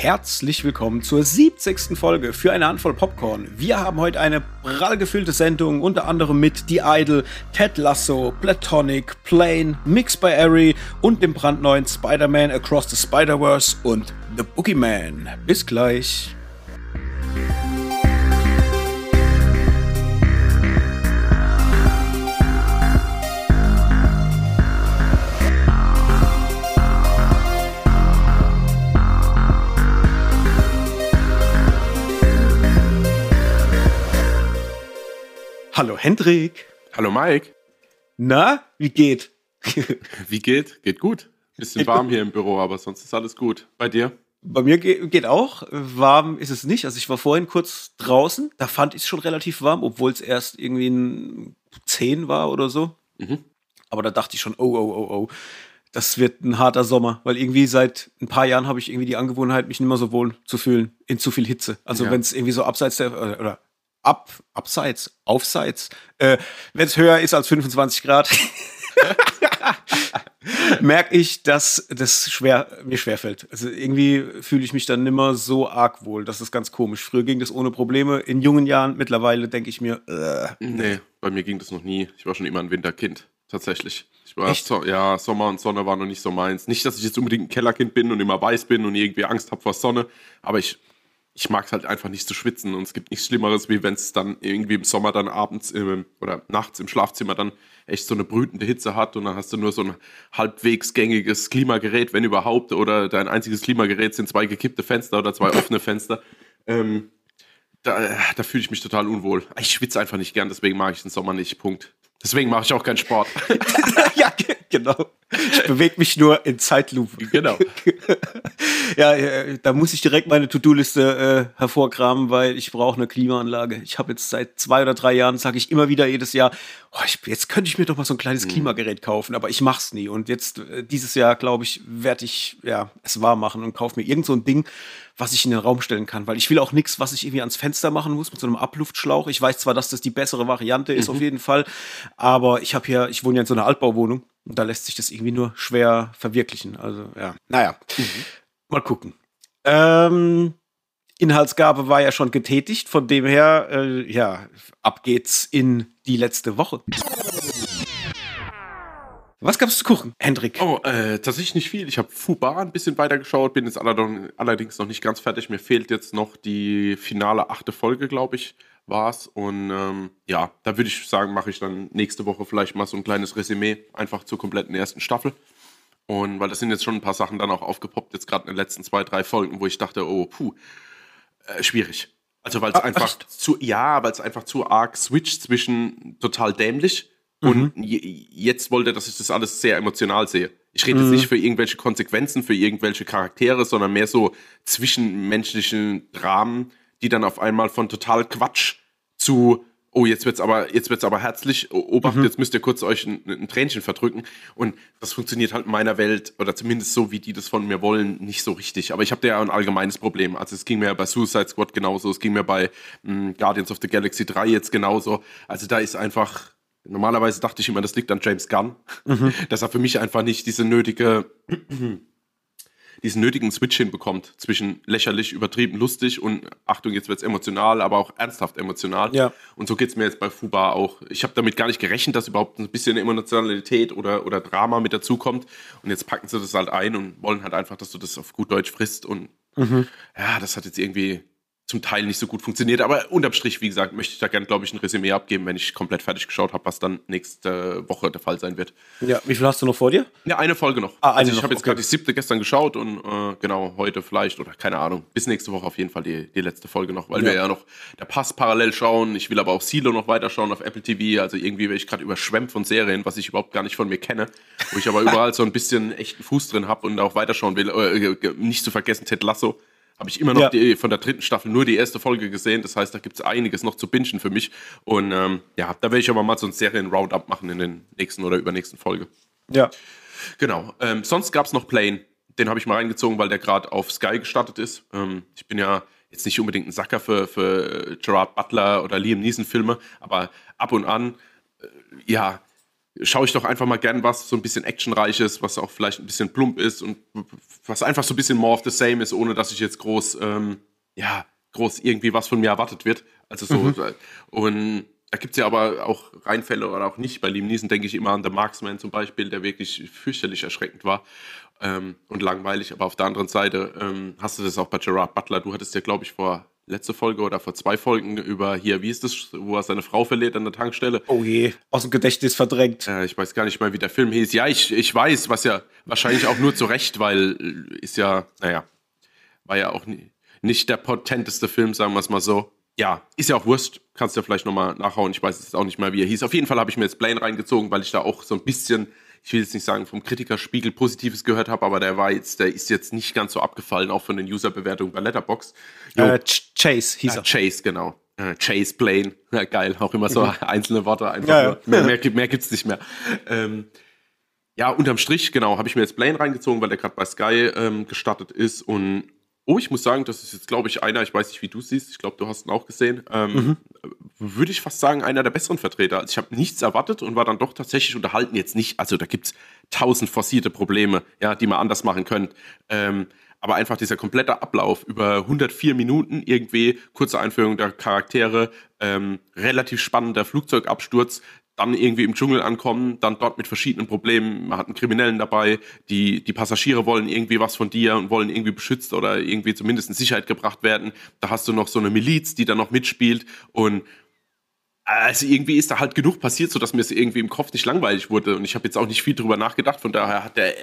herzlich willkommen zur 70. Folge für eine Handvoll Popcorn. Wir haben heute eine prall gefüllte Sendung, unter anderem mit The Idol, Ted Lasso, Platonic, Plane, Mix by Ari und dem brandneuen Spider-Man Across the Spider-Verse und The Boogeyman. Bis gleich. Hallo Hendrik. Hallo Mike. Na, wie geht? wie geht? Geht gut. Bisschen warm hier im Büro, aber sonst ist alles gut. Bei dir? Bei mir geht auch. Warm ist es nicht. Also ich war vorhin kurz draußen. Da fand ich es schon relativ warm, obwohl es erst irgendwie ein 10 war oder so. Mhm. Aber da dachte ich schon, oh, oh, oh, oh. Das wird ein harter Sommer, weil irgendwie seit ein paar Jahren habe ich irgendwie die Angewohnheit, mich nicht mehr so wohl zu fühlen in zu viel Hitze. Also ja. wenn es irgendwie so abseits der oder ab, abseits, aufseits, äh, wenn es höher ist als 25 Grad, merke ich, dass das schwer, mir schwerfällt. Also irgendwie fühle ich mich dann nimmer so arg wohl. Das ist ganz komisch. Früher ging das ohne Probleme. In jungen Jahren mittlerweile denke ich mir, äh, nee, bei mir ging das noch nie. Ich war schon immer ein Winterkind, tatsächlich. Ich war so, ja, Sommer und Sonne war noch nicht so meins. Nicht, dass ich jetzt unbedingt ein Kellerkind bin und immer weiß bin und irgendwie Angst habe vor Sonne, aber ich ich mag es halt einfach nicht zu schwitzen und es gibt nichts Schlimmeres, wie wenn es dann irgendwie im Sommer dann abends im, oder nachts im Schlafzimmer dann echt so eine brütende Hitze hat und dann hast du nur so ein halbwegs gängiges Klimagerät, wenn überhaupt, oder dein einziges Klimagerät sind zwei gekippte Fenster oder zwei offene Fenster. Ähm, da, da fühle ich mich total unwohl. Ich schwitze einfach nicht gern, deswegen mag ich den Sommer nicht. Punkt. Deswegen mache ich auch keinen Sport. ja, genau. Ich bewege mich nur in Zeitlupe. Genau. ja, da muss ich direkt meine To-Do-Liste äh, hervorkramen, weil ich brauche eine Klimaanlage. Ich habe jetzt seit zwei oder drei Jahren, sage ich immer wieder jedes Jahr, oh, ich, jetzt könnte ich mir doch mal so ein kleines mhm. Klimagerät kaufen, aber ich mache es nie. Und jetzt äh, dieses Jahr, glaube ich, werde ich ja, es wahr machen und kaufe mir irgend so ein Ding, was ich in den Raum stellen kann. Weil ich will auch nichts, was ich irgendwie ans Fenster machen muss mit so einem Abluftschlauch. Ich weiß zwar, dass das die bessere Variante ist, mhm. auf jeden Fall, aber ich habe hier, ich wohne ja in so einer Altbauwohnung und da lässt sich das irgendwie nur schwer verwirklichen. Also ja, naja, mhm. mal gucken. Ähm, Inhaltsgabe war ja schon getätigt, von dem her, äh, ja, ab geht's in die letzte Woche. Was gab's zu gucken, Hendrik? Oh, äh, tatsächlich nicht viel. Ich habe Fubar ein bisschen weitergeschaut, bin jetzt allerdings noch nicht ganz fertig. Mir fehlt jetzt noch die finale achte Folge, glaube ich, war's. Und ähm, ja, da würde ich sagen, mache ich dann nächste Woche vielleicht mal so ein kleines Resümee, einfach zur kompletten ersten Staffel. Und weil das sind jetzt schon ein paar Sachen dann auch aufgepoppt, jetzt gerade in den letzten zwei, drei Folgen, wo ich dachte, oh, puh, äh, schwierig. Also weil es ah, einfach echt? zu, ja, weil es einfach zu arg switcht zwischen total dämlich und mhm. jetzt wollte er, dass ich das alles sehr emotional sehe. Ich rede mhm. jetzt nicht für irgendwelche Konsequenzen, für irgendwelche Charaktere, sondern mehr so zwischenmenschlichen Dramen, die dann auf einmal von total Quatsch zu oh, jetzt wird's aber, jetzt wird's aber herzlich, obacht, mhm. jetzt müsst ihr kurz euch ein, ein, Tränchen verdrücken. Und das funktioniert halt in meiner Welt, oder zumindest so, wie die das von mir wollen, nicht so richtig. Aber ich habe da ja ein allgemeines Problem. Also es ging mir bei Suicide Squad genauso, es ging mir bei mh, hm, Guardians of the Galaxy 3 jetzt genauso. Also da ist einfach, Normalerweise dachte ich immer, das liegt an James Gunn, mhm. dass er für mich einfach nicht diese nötige, diesen nötigen Switch hinbekommt zwischen lächerlich, übertrieben, lustig und Achtung, jetzt wird es emotional, aber auch ernsthaft emotional. Ja. Und so geht es mir jetzt bei Fuba auch. Ich habe damit gar nicht gerechnet, dass überhaupt ein bisschen Emotionalität oder, oder Drama mit dazukommt. Und jetzt packen sie das halt ein und wollen halt einfach, dass du das auf gut Deutsch frisst. Und mhm. ja, das hat jetzt irgendwie zum Teil nicht so gut funktioniert. Aber unterm Strich, wie gesagt, möchte ich da gerne, glaube ich, ein Resümee abgeben, wenn ich komplett fertig geschaut habe, was dann nächste Woche der Fall sein wird. Ja, wie viel hast du noch vor dir? Ja, eine Folge noch. Ah, eine also ich habe jetzt okay. gerade die siebte gestern geschaut und äh, genau heute vielleicht oder keine Ahnung, bis nächste Woche auf jeden Fall die, die letzte Folge noch, weil ja. wir ja noch der Pass parallel schauen. Ich will aber auch Silo noch weiter schauen auf Apple TV. Also irgendwie werde ich gerade überschwemmt von Serien, was ich überhaupt gar nicht von mir kenne, wo ich aber überall so ein bisschen echten Fuß drin habe und auch weiterschauen will. Äh, nicht zu vergessen Ted Lasso habe ich immer noch ja. die, von der dritten Staffel nur die erste Folge gesehen. Das heißt, da gibt es einiges noch zu bingen für mich. Und ähm, ja, da werde ich aber mal so ein Serien-Roundup machen in den nächsten oder übernächsten Folge. Ja. Genau. Ähm, sonst gab es noch Plane. Den habe ich mal reingezogen, weil der gerade auf Sky gestartet ist. Ähm, ich bin ja jetzt nicht unbedingt ein Sacker für, für Gerard Butler oder Liam Neeson-Filme, aber ab und an, äh, ja, schaue ich doch einfach mal gern was so ein bisschen actionreiches, was auch vielleicht ein bisschen plump ist und was einfach so ein bisschen more of the same ist, ohne dass ich jetzt groß, ähm, ja, groß irgendwie was von mir erwartet wird. Also so, mhm. und da gibt es ja aber auch Reinfälle oder auch nicht. Bei Liam Neeson denke ich immer an The Marksman zum Beispiel, der wirklich fürchterlich erschreckend war ähm, und langweilig. Aber auf der anderen Seite ähm, hast du das auch bei Gerard Butler. Du hattest ja, glaube ich, vor letzte Folge oder vor zwei Folgen über hier, wie ist das, wo er seine Frau verliert an der Tankstelle. Oh je, aus dem Gedächtnis verdrängt. Äh, ich weiß gar nicht mal, wie der Film hieß. Ja, ich, ich weiß, was ja wahrscheinlich auch nur zu Recht, weil ist ja, naja, war ja auch nie, nicht der potenteste Film, sagen wir es mal so ja, ist ja auch Wurst. Kannst du ja vielleicht nochmal nachhauen. Ich weiß jetzt auch nicht mehr, wie er hieß. Auf jeden Fall habe ich mir jetzt Blaine reingezogen, weil ich da auch so ein bisschen, ich will jetzt nicht sagen, vom Kritikerspiegel Positives gehört habe, aber der war jetzt, der ist jetzt nicht ganz so abgefallen, auch von den User-Bewertungen bei Letterbox. Äh, Chase hieß er. Chase, genau. Äh, Chase Blaine. Ja, geil. Auch immer so mhm. einzelne Worte einfach. Ja, ja. Mehr, mehr, mehr gibt's nicht mehr. Ähm, ja, unterm Strich, genau, habe ich mir jetzt Blaine reingezogen, weil der gerade bei Sky ähm, gestartet ist und Oh, ich muss sagen, das ist jetzt, glaube ich, einer, ich weiß nicht, wie du siehst, ich glaube, du hast ihn auch gesehen. Ähm, mhm. Würde ich fast sagen, einer der besseren Vertreter. Also ich habe nichts erwartet und war dann doch tatsächlich unterhalten. Jetzt nicht, also da gibt es tausend forcierte Probleme, ja, die man anders machen könnte. Ähm, aber einfach dieser komplette Ablauf über 104 Minuten irgendwie, kurze Einführung der Charaktere, ähm, relativ spannender Flugzeugabsturz, dann irgendwie im Dschungel ankommen, dann dort mit verschiedenen Problemen, man hat einen Kriminellen dabei, die, die Passagiere wollen irgendwie was von dir und wollen irgendwie beschützt oder irgendwie zumindest in Sicherheit gebracht werden. Da hast du noch so eine Miliz, die da noch mitspielt. Und also irgendwie ist da halt genug passiert, sodass mir es irgendwie im Kopf nicht langweilig wurde. Und ich habe jetzt auch nicht viel drüber nachgedacht, von daher hat der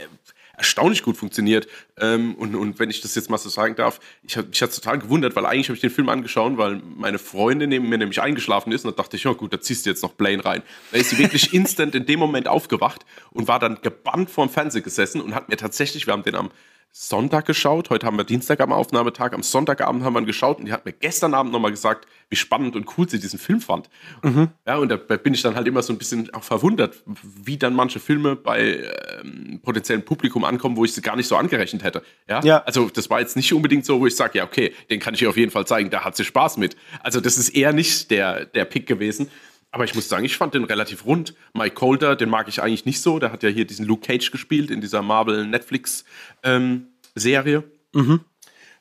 erstaunlich gut funktioniert. Ähm, und, und wenn ich das jetzt mal so sagen darf, ich habe mich hat total gewundert, weil eigentlich habe ich den Film angeschaut, weil meine Freundin neben mir nämlich eingeschlafen ist und da dachte ich, ja gut, da ziehst du jetzt noch Blaine rein. Da ist sie wirklich instant in dem Moment aufgewacht und war dann gebannt vorm Fernseher gesessen und hat mir tatsächlich, wir haben den am Sonntag geschaut. Heute haben wir Dienstag am Aufnahmetag. Am Sonntagabend haben wir ihn geschaut und die hat mir gestern Abend nochmal gesagt, wie spannend und cool sie diesen Film fand. Mhm. Ja, und da bin ich dann halt immer so ein bisschen auch verwundert, wie dann manche Filme bei ähm, potenziellem Publikum ankommen, wo ich sie gar nicht so angerechnet hätte. Ja? ja. Also, das war jetzt nicht unbedingt so, wo ich sage, ja, okay, den kann ich ihr auf jeden Fall zeigen, da hat sie Spaß mit. Also, das ist eher nicht der, der Pick gewesen. Aber ich muss sagen, ich fand den relativ rund. Mike Colder, den mag ich eigentlich nicht so. Der hat ja hier diesen Luke Cage gespielt in dieser Marvel-Netflix-Serie. Ähm, mhm.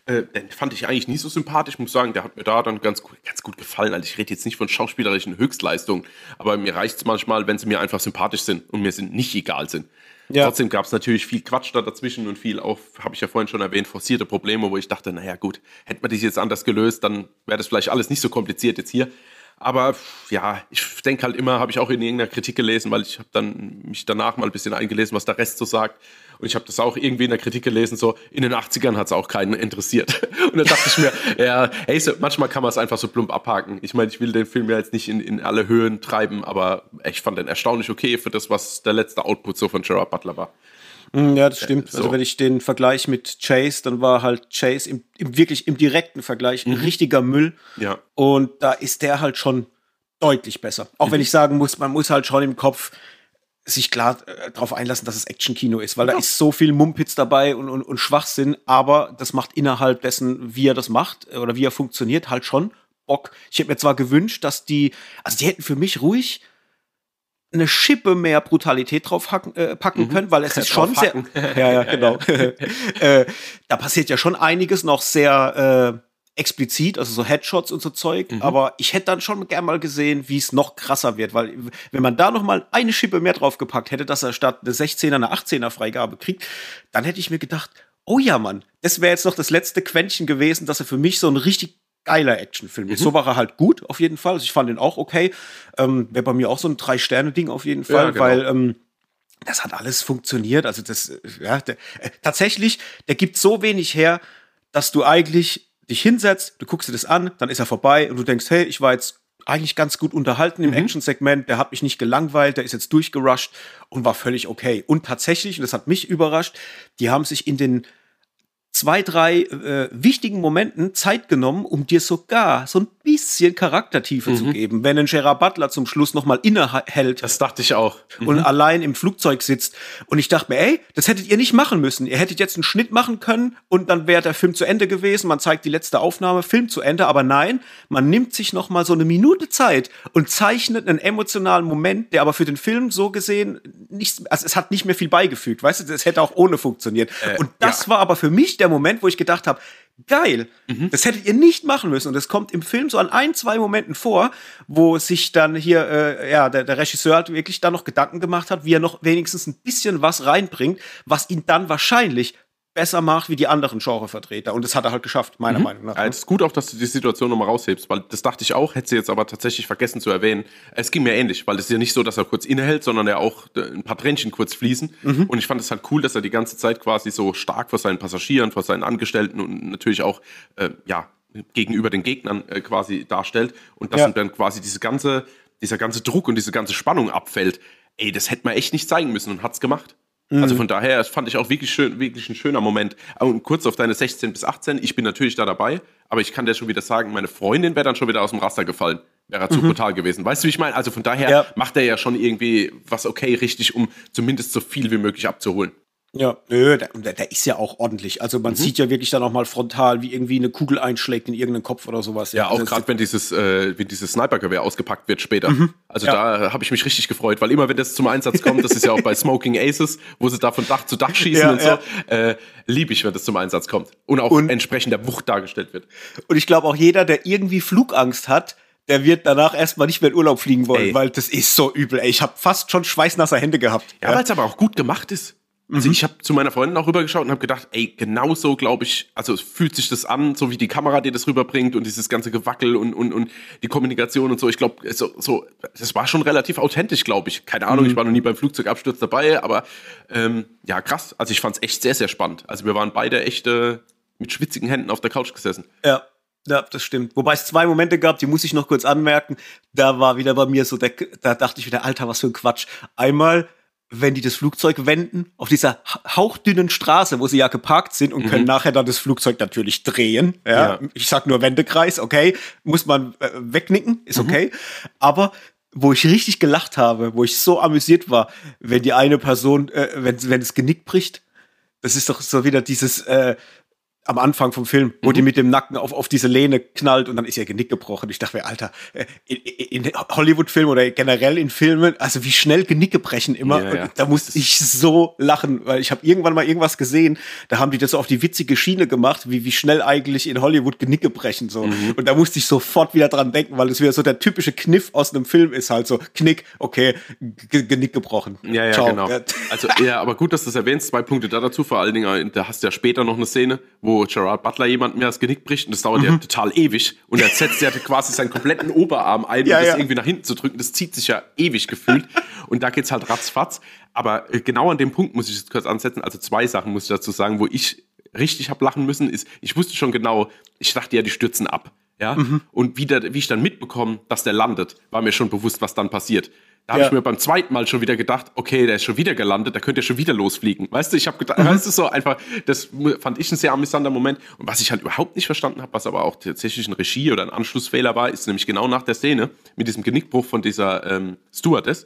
äh, den fand ich eigentlich nie so sympathisch. Ich muss sagen, der hat mir da dann ganz, ganz gut gefallen. Also ich rede jetzt nicht von schauspielerischen Höchstleistungen, aber mir reicht es manchmal, wenn sie mir einfach sympathisch sind und mir sind nicht egal sind. Ja. Trotzdem gab es natürlich viel Quatsch da dazwischen und viel auch, habe ich ja vorhin schon erwähnt, forcierte Probleme, wo ich dachte, naja gut, hätte man das jetzt anders gelöst, dann wäre das vielleicht alles nicht so kompliziert jetzt hier. Aber ja, ich denke halt immer, habe ich auch in irgendeiner Kritik gelesen, weil ich habe dann mich danach mal ein bisschen eingelesen, was der Rest so sagt. Und ich habe das auch irgendwie in der Kritik gelesen, so in den 80ern hat es auch keinen interessiert. Und dann dachte ich mir, ja, hey, so, manchmal kann man es einfach so plump abhaken. Ich meine, ich will den Film ja jetzt nicht in, in alle Höhen treiben, aber ich fand den erstaunlich okay für das, was der letzte Output so von Gerard Butler war. Mm, ja, das stimmt. Also so. Also wenn ich den Vergleich mit Chase, dann war halt Chase im, im wirklich im direkten Vergleich ein mhm. richtiger Müll. Ja. Und da ist der halt schon deutlich besser. Auch mhm. wenn ich sagen muss, man muss halt schon im Kopf sich klar äh, darauf einlassen, dass es Actionkino ist, weil ja. da ist so viel Mumpitz dabei und, und, und Schwachsinn, aber das macht innerhalb dessen, wie er das macht äh, oder wie er funktioniert, halt schon Bock. Ich hätte mir zwar gewünscht, dass die, also die hätten für mich ruhig eine Schippe mehr Brutalität drauf hacken, äh, packen mhm. können, weil es ist schon sehr. ja, ja, genau. äh, da passiert ja schon einiges noch sehr äh, explizit, also so Headshots und so Zeug. Mhm. Aber ich hätte dann schon gern mal gesehen, wie es noch krasser wird, weil wenn man da noch mal eine Schippe mehr draufgepackt hätte, dass er statt eine 16er eine 18er Freigabe kriegt, dann hätte ich mir gedacht, oh ja, Mann, das wäre jetzt noch das letzte Quäntchen gewesen, dass er für mich so ein richtig geiler Actionfilm. Mhm. So war er halt gut, auf jeden Fall. Also ich fand ihn auch okay. Ähm, Wäre bei mir auch so ein Drei-Sterne-Ding auf jeden Fall, ja, genau. weil ähm, das hat alles funktioniert. Also das, ja, der, äh, tatsächlich, der gibt so wenig her, dass du eigentlich dich hinsetzt, du guckst dir das an, dann ist er vorbei und du denkst, hey, ich war jetzt eigentlich ganz gut unterhalten im mhm. Action-Segment, der hat mich nicht gelangweilt, der ist jetzt durchgerusht und war völlig okay. Und tatsächlich, und das hat mich überrascht, die haben sich in den zwei, drei äh, wichtigen Momenten Zeit genommen, um dir sogar so ein bisschen Charaktertiefe Mhm. zu geben. Wenn ein Gerard Butler zum Schluss nochmal innehält Das dachte ich auch. und allein im Flugzeug sitzt. Und ich dachte mir, ey, das hättet ihr nicht machen müssen. Ihr hättet jetzt einen Schnitt machen können und dann wäre der Film zu Ende gewesen. Man zeigt die letzte Aufnahme, Film zu Ende. Aber nein, man nimmt sich noch mal so eine Minute Zeit und zeichnet einen emotionalen Moment, der aber für den Film so gesehen nicht, also es hat nicht mehr viel beigefügt. Weißt du, das hätte auch ohne funktioniert. und das ja. war aber für mich der Moment, wo ich gedacht habe, geil, Mhm. das hättet ihr nicht machen müssen. Und es kommt im Film so an ein, zwei Momenten vor, wo sich dann hier, äh, ja, der, der Regisseur halt wirklich da noch Gedanken gemacht hat, wie er noch wenigstens ein bisschen was reinbringt, was ihn dann wahrscheinlich besser macht wie die anderen Genrevertreter. Und das hat er halt geschafft, meiner Meinung nach. Ja, es ist gut auch, dass du die Situation nochmal raushebst, weil das dachte ich auch, hätte sie jetzt aber tatsächlich vergessen zu erwähnen. Es ging mir ähnlich, weil es ist ja nicht so, dass er kurz innehält, sondern er auch äh, ein paar Tränchen kurz fließen. Und ich fand es halt cool, dass er die ganze Zeit quasi so stark vor seinen Passagieren, vor seinen Angestellten und natürlich auch, äh, ja, gegenüber den Gegnern äh, quasi darstellt. Und dass Ja. ihm dann quasi diese ganze, dieser ganze Druck und diese ganze Spannung abfällt. Ey, das hätte man echt nicht zeigen müssen und hat's gemacht. Also von daher, das fand ich auch wirklich schön, wirklich ein schöner Moment. Und kurz auf deine 16 bis 18, ich bin natürlich da dabei, aber ich kann dir schon wieder sagen, meine Freundin wäre dann schon wieder aus dem Raster gefallen. Wäre zu brutal gewesen. Weißt du, wie ich meine? Also von daher Ja. macht er ja schon irgendwie was okay richtig, um zumindest so viel wie möglich abzuholen. Ja, nö, der, der, der ist ja auch ordentlich. Also man sieht ja wirklich dann auch mal frontal, wie irgendwie eine Kugel einschlägt in irgendeinen Kopf oder sowas. Ja, auch Also gerade wenn dieses, äh, wenn dieses Snipergewehr ausgepackt wird später. Also Ja. da habe ich mich richtig gefreut, weil immer wenn das zum Einsatz kommt, das ist ja auch bei Smoking Aces, wo sie da von Dach zu Dach schießen Ja, und so, ja. äh, liebe ich, wenn das zum Einsatz kommt. Und auch Und- entsprechend der Wucht dargestellt wird. Und ich glaube auch jeder, der irgendwie Flugangst hat, der wird danach erstmal nicht mehr in Urlaub fliegen wollen, Ey. weil das ist so übel. Ey, ich habe fast schon schweißnasse Hände gehabt. Ja, weil es aber auch gut gemacht ist. Also ich habe zu meiner Freundin auch rübergeschaut und habe gedacht, ey, genau so glaube ich, also es fühlt sich das an, so wie die Kamera dir das rüberbringt und dieses ganze Gewackel und, und, und die Kommunikation und so. Ich glaube, so, so, das war schon relativ authentisch, glaube ich. Keine Ahnung, ich war noch nie beim Flugzeugabsturz dabei, aber ähm, ja, krass. Also ich fand es echt sehr, sehr spannend. Also wir waren beide echt äh, mit schwitzigen Händen auf der Couch gesessen. Ja. Ja, das stimmt. Wobei es zwei Momente gab, die muss ich noch kurz anmerken. Da war wieder bei mir so, der, da dachte ich wieder, Alter, was für ein Quatsch. Einmal, wenn die das Flugzeug wenden, auf dieser ha- hauchdünnen Straße, wo sie ja geparkt sind und können nachher dann das Flugzeug natürlich drehen. Ja, Ja. Ich sag nur Wendekreis, okay, muss man äh, wegnicken, ist okay. Aber wo ich richtig gelacht habe, wo ich so amüsiert war, wenn die eine Person, äh, wenn, wenn das Genick bricht, das ist doch so wieder dieses äh, am Anfang vom Film, wo die mit dem Nacken auf, auf diese Lehne knallt und dann ist ihr Genick gebrochen. Ich dachte mir, Alter, äh, in, in Hollywood-Filmen oder generell in Filmen, also wie schnell Genicke brechen immer. Ja, ja. Da musste ich so lachen, weil ich habe irgendwann mal irgendwas gesehen, da haben die das so auf die witzige Schiene gemacht, wie, wie schnell eigentlich in Hollywood Genicke brechen. so. Mhm. Und da musste ich sofort wieder dran denken, weil es wieder so der typische Kniff aus einem Film ist halt so, Knick, okay, G Genick gebrochen. Ja, ja, Ciao. genau. Also, ja, aber gut, dass du das erwähnst. Zwei Punkte da dazu. Vor allen Dingen, äh, da hast du ja später noch eine Szene, wo Gerard Butler jemandem ja das Genick bricht und das dauert Mhm. ja total ewig. Und er setzt ja quasi seinen kompletten Oberarm ein, um Ja, das ja. irgendwie nach hinten zu drücken. Das zieht sich ja ewig gefühlt. Und da geht's halt ratzfatz. Aber äh, genau an dem Punkt muss ich jetzt kurz ansetzen. Also zwei Sachen muss ich dazu sagen, wo ich richtig hab lachen müssen, ist, ich wusste schon genau, ich dachte ja, die stürzen ab. Ja? Mhm. Und wie, der, wie ich dann mitbekomme, dass der landet, war mir schon bewusst, was dann passiert. Da habe Ja. ich mir beim zweiten Mal schon wieder gedacht, okay, der ist schon wieder gelandet, da könnte er schon wieder losfliegen. Weißt du, ich habe gedacht, Mhm. weißt du, so einfach, das fand ich ein sehr amüsanter Moment. Und was ich halt überhaupt nicht verstanden habe, was aber auch tatsächlich ein Regie- oder ein Anschlussfehler war, ist nämlich genau nach der Szene mit diesem Genickbruch von dieser ähm, Stewardess.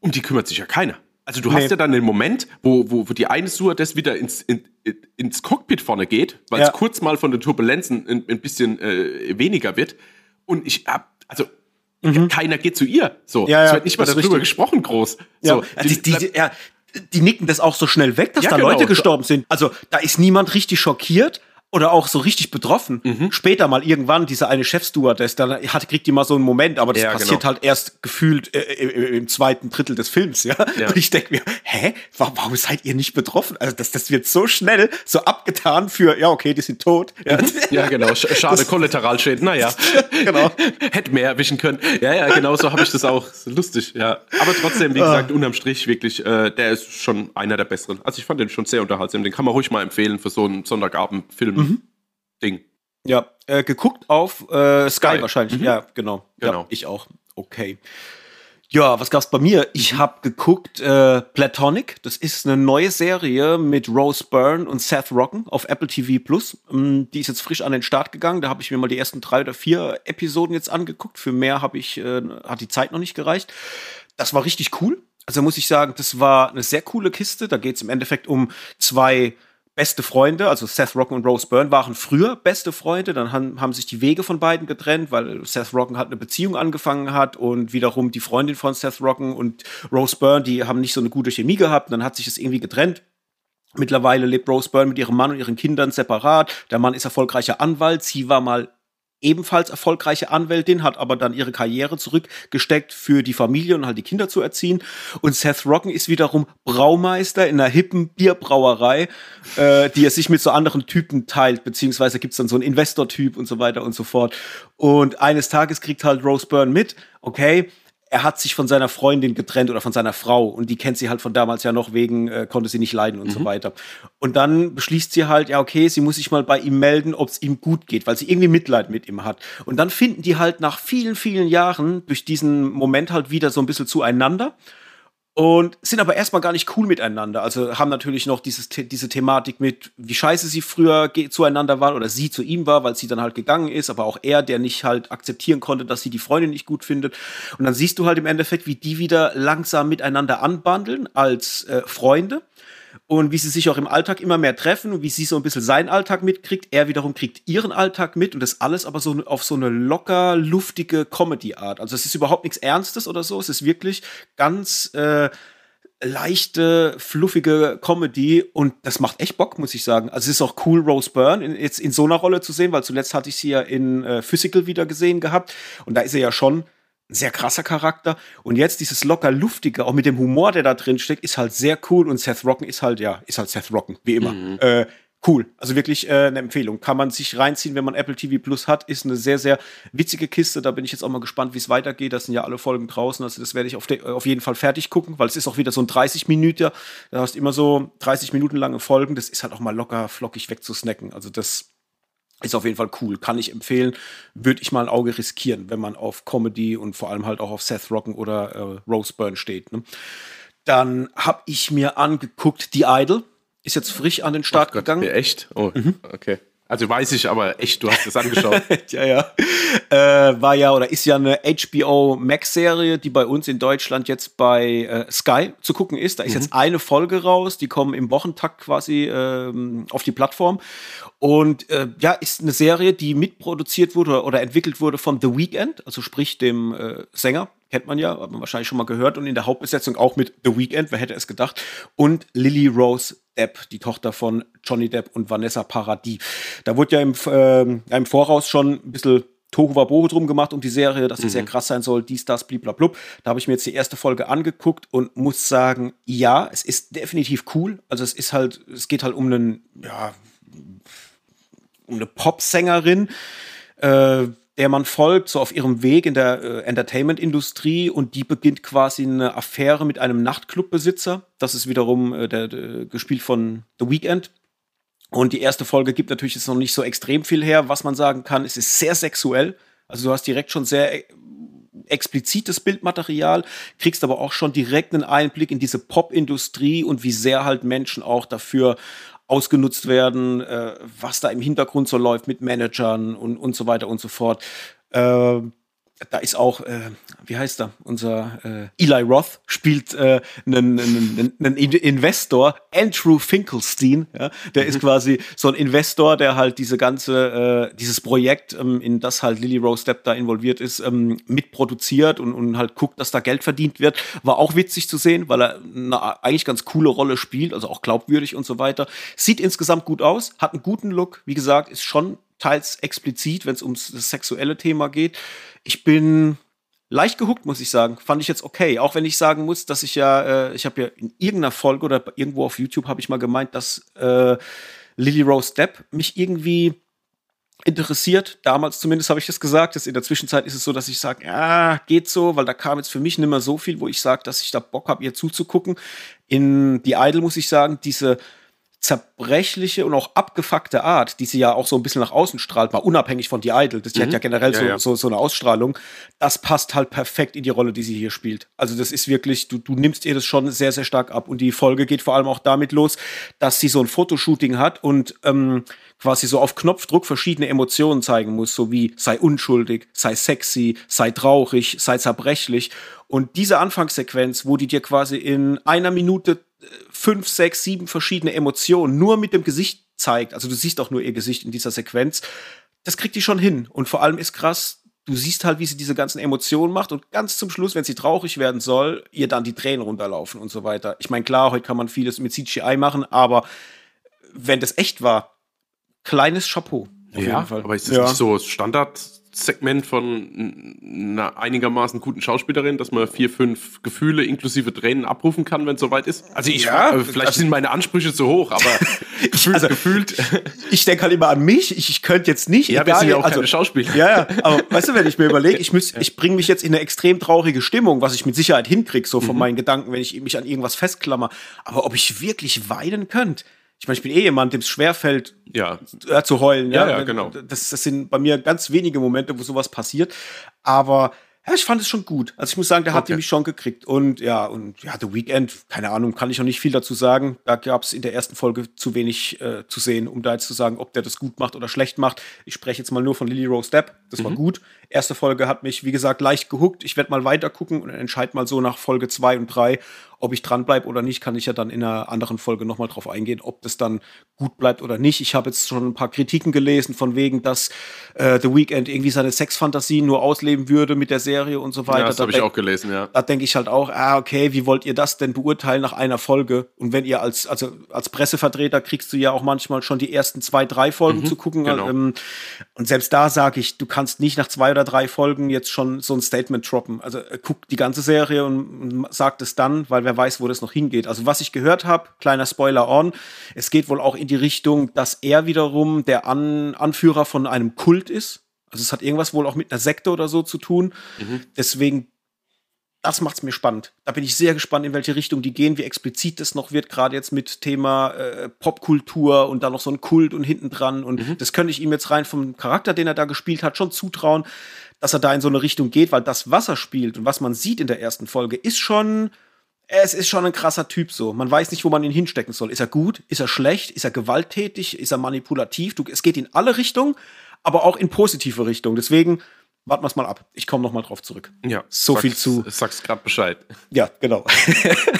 Um die kümmert sich ja keiner. Also du Nee. hast ja dann den Moment, wo, wo, wo die eine Stewardess wieder ins, in, in, ins Cockpit vorne geht, weil es Ja. kurz mal von den Turbulenzen ein, ein bisschen äh, weniger wird. Und ich hab, also keiner geht zu ihr. So, Mhm. Ja, es ja, wird nicht mal darüber richtig. gesprochen groß. Ja, So, die, die, die, ja, die nicken das auch so schnell weg, dass Ja, da genau. Leute gestorben sind. Also da ist niemand richtig schockiert oder auch so richtig betroffen. Mhm. Später mal irgendwann, diese eine Chefstewardess, da hat, kriegt die mal so einen Moment, aber das Ja, passiert genau. halt erst gefühlt äh, im, im zweiten Drittel des Films, ja. Ja. Und ich denke mir, hä, warum, warum seid ihr nicht betroffen? Also das, das wird so schnell so abgetan für, ja, okay, die sind tot. Ja, ja, genau. Sch- Schade, Kollateralschäden. Naja, genau. hätte mehr erwischen können. Ja, ja, genau so habe ich das auch. Lustig, ja. Aber trotzdem, wie Ah. gesagt, unterm Strich wirklich, äh, der ist schon einer der besseren. Also ich fand den schon sehr unterhaltsam. Den kann man ruhig mal empfehlen für so ein Sonntagabend-Film-Ding. Ja, äh, geguckt auf äh, Sky, Sky. wahrscheinlich. Mhm. Ja, genau. Genau. Ja, ich auch. Okay. Ja, was gab's bei mir? Ich habe geguckt äh, Platonic. Das ist eine neue Serie mit Rose Byrne und Seth Rogen auf Apple TV Plus. Ähm, die ist jetzt frisch an den Start gegangen. Da habe ich mir mal die ersten drei oder vier Episoden jetzt angeguckt. Für mehr habe ich äh, hat die Zeit noch nicht gereicht. Das war richtig cool. Also muss ich sagen, das war eine sehr coole Kiste. Da geht's im Endeffekt um zwei beste Freunde, also Seth Rogen und Rose Byrne waren früher beste Freunde, dann haben, haben sich die Wege von beiden getrennt, weil Seth Rogen halt eine Beziehung angefangen hat und wiederum die Freundin von Seth Rogen und Rose Byrne, die haben nicht so eine gute Chemie gehabt, dann hat sich es irgendwie getrennt. Mittlerweile lebt Rose Byrne mit ihrem Mann und ihren Kindern separat. Der Mann ist erfolgreicher Anwalt. Sie war mal ebenfalls erfolgreiche Anwältin, hat aber dann ihre Karriere zurückgesteckt für die Familie und halt die Kinder zu erziehen. Und Seth Rogen ist wiederum Braumeister in einer hippen Bierbrauerei, äh, die er sich mit so anderen Typen teilt, beziehungsweise gibt's dann so einen Investor-Typ und so weiter und so fort. Und eines Tages kriegt halt Rose Byrne mit, okay, er hat sich von seiner Freundin getrennt oder von seiner Frau und die kennt sie halt von damals ja noch wegen, äh, konnte sie nicht leiden und mhm. so weiter. Und dann beschließt sie halt, ja, okay, sie muss sich mal bei ihm melden, ob es ihm gut geht, weil sie irgendwie Mitleid mit ihm hat. Und dann finden die halt nach vielen, vielen Jahren durch diesen Moment halt wieder so ein bisschen zueinander und sind aber erstmal gar nicht cool miteinander. Also haben natürlich noch dieses, diese Thematik mit, wie scheiße sie früher zueinander waren oder sie zu ihm war, weil sie dann halt gegangen ist, aber auch er, der nicht halt akzeptieren konnte, dass sie die Freundin nicht gut findet. Und dann siehst du halt im Endeffekt, wie die wieder langsam miteinander anbandeln als äh, Freunde und wie sie sich auch im Alltag immer mehr treffen und wie sie so ein bisschen seinen Alltag mitkriegt. Er wiederum kriegt ihren Alltag mit und das alles aber so auf so eine locker, luftige Comedy-Art. Also es ist überhaupt nichts Ernstes oder so. Es ist wirklich ganz äh, leichte, fluffige Comedy und das macht echt Bock, muss ich sagen. Also es ist auch cool, Rose Byrne in, jetzt in so einer Rolle zu sehen, weil zuletzt hatte ich sie ja in äh, Physical wieder gesehen gehabt und da ist er ja schon ein sehr krasser Charakter. Und jetzt dieses locker luftige, auch mit dem Humor, der da drin steckt, ist halt sehr cool. Und Seth Rocken ist halt, ja, ist halt Seth Rocken, wie immer. Mhm. Äh, cool. Also wirklich äh, eine Empfehlung. Kann man sich reinziehen, wenn man Apple TV Plus hat. Ist eine sehr, sehr witzige Kiste. Da bin ich jetzt auch mal gespannt, wie es weitergeht. Das sind ja alle Folgen draußen. Also das werde ich auf, auf jeden Fall fertig gucken, weil es ist auch wieder so ein 30 Minuten. Da hast immer so 30 Minuten lange Folgen. Das ist halt auch mal locker flockig wegzusnacken. Also das ist auf jeden Fall cool, kann ich empfehlen. Würde ich mal ein Auge riskieren, wenn man auf Comedy und vor allem halt auch auf Seth Rogen oder äh, Rose Byrne steht. Ne? Dann habe ich mir angeguckt The Idol. Ist jetzt frisch an den Start Gott, gegangen. Echt? Oh, mhm. okay. Also weiß ich, aber echt, du hast es angeschaut. ja, ja. Äh, war ja oder ist ja eine HBO Max-Serie, die bei uns in Deutschland jetzt bei äh, Sky zu gucken ist. Da ist mhm. jetzt eine Folge raus, die kommen im Wochentakt quasi ähm, auf die Plattform. Und äh, ja, ist eine Serie, die mitproduziert wurde oder entwickelt wurde von The Weeknd, also sprich dem äh, Sänger, kennt man ja, hat man wahrscheinlich schon mal gehört. Und in der Hauptbesetzung auch mit The Weeknd, wer hätte es gedacht. Und Lily Rose Depp, die Tochter von Johnny Depp und Vanessa Paradis. Da wurde ja im, äh, im Voraus schon ein bisschen Tohu Wabohu drum gemacht um die Serie, dass sie mhm. sehr krass sein soll, dies, das, bliblablub. Da habe ich mir jetzt die erste Folge angeguckt und muss sagen, ja, es ist definitiv cool. Also es ist halt, es geht halt um einen, ja, um eine Popsängerin, äh, der man folgt, so auf ihrem Weg in der äh, Entertainment-Industrie und die beginnt quasi eine Affäre mit einem Nachtclubbesitzer. Das ist wiederum äh, der, der, gespielt von The Weeknd. Und die erste Folge gibt natürlich jetzt noch nicht so extrem viel her. Was man sagen kann, es ist sehr sexuell. Also du hast direkt schon sehr äh, explizites Bildmaterial, kriegst aber auch schon direkt einen Einblick in diese Pop-Industrie und wie sehr halt Menschen auch dafür ausgenutzt werden, äh, was da im Hintergrund so läuft mit Managern und, und so weiter und so fort. Äh, da ist auch, äh, wie heißt er, unser äh, Eli Roth spielt äh, einen, einen, einen Investor, Andrew Finkelstein, ja, der mhm. ist quasi so ein Investor, der halt diese ganze, äh, dieses Projekt, ähm, in das halt Lily Rose Depp da involviert ist, ähm, mitproduziert und, und halt guckt, dass da Geld verdient wird. War auch witzig zu sehen, weil er eine eigentlich ganz coole Rolle spielt, also auch glaubwürdig und so weiter. Sieht insgesamt gut aus, hat einen guten Look, wie gesagt, ist schon teils explizit, wenn es ums das sexuelle Thema geht. Ich bin leicht gehuckt, muss ich sagen. Fand ich jetzt okay. Auch wenn ich sagen muss, dass ich ja, äh, ich habe ja in irgendeiner Folge oder irgendwo auf YouTube habe ich mal gemeint, dass äh, Lily Rose Depp mich irgendwie interessiert. Damals zumindest habe ich das gesagt. Jetzt in der Zwischenzeit ist es so, dass ich sage, ja, geht so, weil da kam jetzt für mich nicht mehr so viel, wo ich sage, dass ich da Bock habe, ihr zuzugucken. In The Idol muss ich sagen, diese zerbrechliche und auch abgefuckte Art, die sie ja auch so ein bisschen nach außen strahlt, mal unabhängig von The Idol, das, die mhm. hat ja generell ja, so, ja. so, so eine Ausstrahlung, das passt halt perfekt in die Rolle, die sie hier spielt. Also das ist wirklich, du, du nimmst ihr das schon sehr, sehr stark ab. Und die Folge geht vor allem auch damit los, dass sie so ein Fotoshooting hat und ähm, quasi so auf Knopfdruck verschiedene Emotionen zeigen muss, so wie sei unschuldig, sei sexy, sei traurig, sei zerbrechlich. Und diese Anfangssequenz, wo die dir quasi in einer Minute fünf, sechs, sieben verschiedene Emotionen nur mit dem Gesicht zeigt, also du siehst auch nur ihr Gesicht in dieser Sequenz, das kriegt die schon hin. Und vor allem ist krass, du siehst halt, wie sie diese ganzen Emotionen macht und ganz zum Schluss, wenn sie traurig werden soll, ihr dann die Tränen runterlaufen und so weiter. Ich meine, klar, heute kann man vieles mit CGI machen, aber wenn das echt war, kleines Chapeau. ja, aber ist das ja. nicht so Standard Segment von einer einigermaßen guten Schauspielerin, dass man vier, fünf Gefühle inklusive Tränen abrufen kann, wenn es soweit ist. Also ich, ja, äh, vielleicht also, sind meine Ansprüche zu hoch, aber gefühlt, also, gefühlt. Ich denke halt immer an mich. Ich, ich könnte jetzt nicht. Ja, egal, wir sind ja auch also, keine Schauspieler. Ja, ja. Aber weißt du, wenn ich mir überlege, ich muss, ich bringe mich jetzt in eine extrem traurige Stimmung, was ich mit Sicherheit hinkriege, so von mhm. meinen Gedanken, wenn ich mich an irgendwas festklammer. Aber ob ich wirklich weinen könnte? Ich meine, ich bin eh jemand, dem es schwerfällt, ja. Äh, zu heulen. Ja, ja, ja genau. Das, das, sind bei mir ganz wenige Momente, wo sowas passiert. Aber ja, ich fand es schon gut. Also ich muss sagen, der hat okay. mich schon gekriegt. Und ja, und ja, The Weekend, keine Ahnung, kann ich noch nicht viel dazu sagen. Da gab es in der ersten Folge zu wenig äh, zu sehen, um da jetzt zu sagen, ob der das gut macht oder schlecht macht. Ich spreche jetzt mal nur von Lily Rose Depp. Das mhm. war gut. Erste Folge hat mich, wie gesagt, leicht gehuckt. Ich werde mal weiter gucken und entscheide mal so nach Folge zwei und drei, ob ich dranbleibe oder nicht, kann ich ja dann in einer anderen Folge nochmal drauf eingehen, ob das dann gut bleibt oder nicht. Ich habe jetzt schon ein paar Kritiken gelesen, von wegen, dass äh, The Weeknd irgendwie seine Sexfantasien nur ausleben würde mit der Serie und so weiter. Ja, das habe ich auch gelesen, ja. Da denke ich halt auch, ah, okay, wie wollt ihr das denn beurteilen nach einer Folge? Und wenn ihr als, also als Pressevertreter kriegst du ja auch manchmal schon die ersten zwei, drei Folgen mhm, zu gucken. Genau. Ähm, und selbst da sage ich, du kannst nicht nach zwei oder drei Folgen jetzt schon so ein Statement droppen. Also äh, guck die ganze Serie und, und sagt es dann, weil wer weiß, wo das noch hingeht. Also was ich gehört habe, kleiner Spoiler on, es geht wohl auch in die Richtung, dass er wiederum der An Anführer von einem Kult ist. Also es hat irgendwas wohl auch mit einer Sekte oder so zu tun. Mhm. Deswegen das macht es mir spannend. Da bin ich sehr gespannt, in welche Richtung die gehen, wie explizit das noch wird, gerade jetzt mit Thema äh, Popkultur und dann noch so ein Kult und hinten dran. Und mhm. das könnte ich ihm jetzt rein vom Charakter, den er da gespielt hat, schon zutrauen, dass er da in so eine Richtung geht, weil das, was er spielt und was man sieht in der ersten Folge, ist schon es ist schon ein krasser Typ so. Man weiß nicht, wo man ihn hinstecken soll. Ist er gut? Ist er schlecht? Ist er gewalttätig? Ist er manipulativ? Du, es geht in alle Richtungen, aber auch in positive Richtungen. Deswegen warten wir es mal ab. Ich komme noch mal drauf zurück. Ja. So viel zu. Sagst gerade Bescheid. Ja, genau.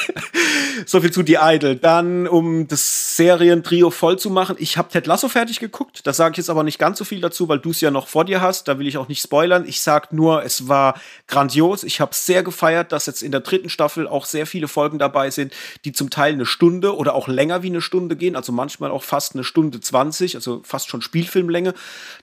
so viel zu The Idol. Dann, um das Serientrio voll zu machen, ich habe Ted Lasso fertig geguckt. Da sage ich jetzt aber nicht ganz so viel dazu, weil du es ja noch vor dir hast. Da will ich auch nicht spoilern. Ich sag nur, es war grandios. Ich habe sehr gefeiert, dass jetzt in der dritten Staffel auch sehr viele Folgen dabei sind, die zum Teil eine Stunde oder auch länger wie eine Stunde gehen. Also manchmal auch fast eine Stunde 20, also fast schon Spielfilmlänge.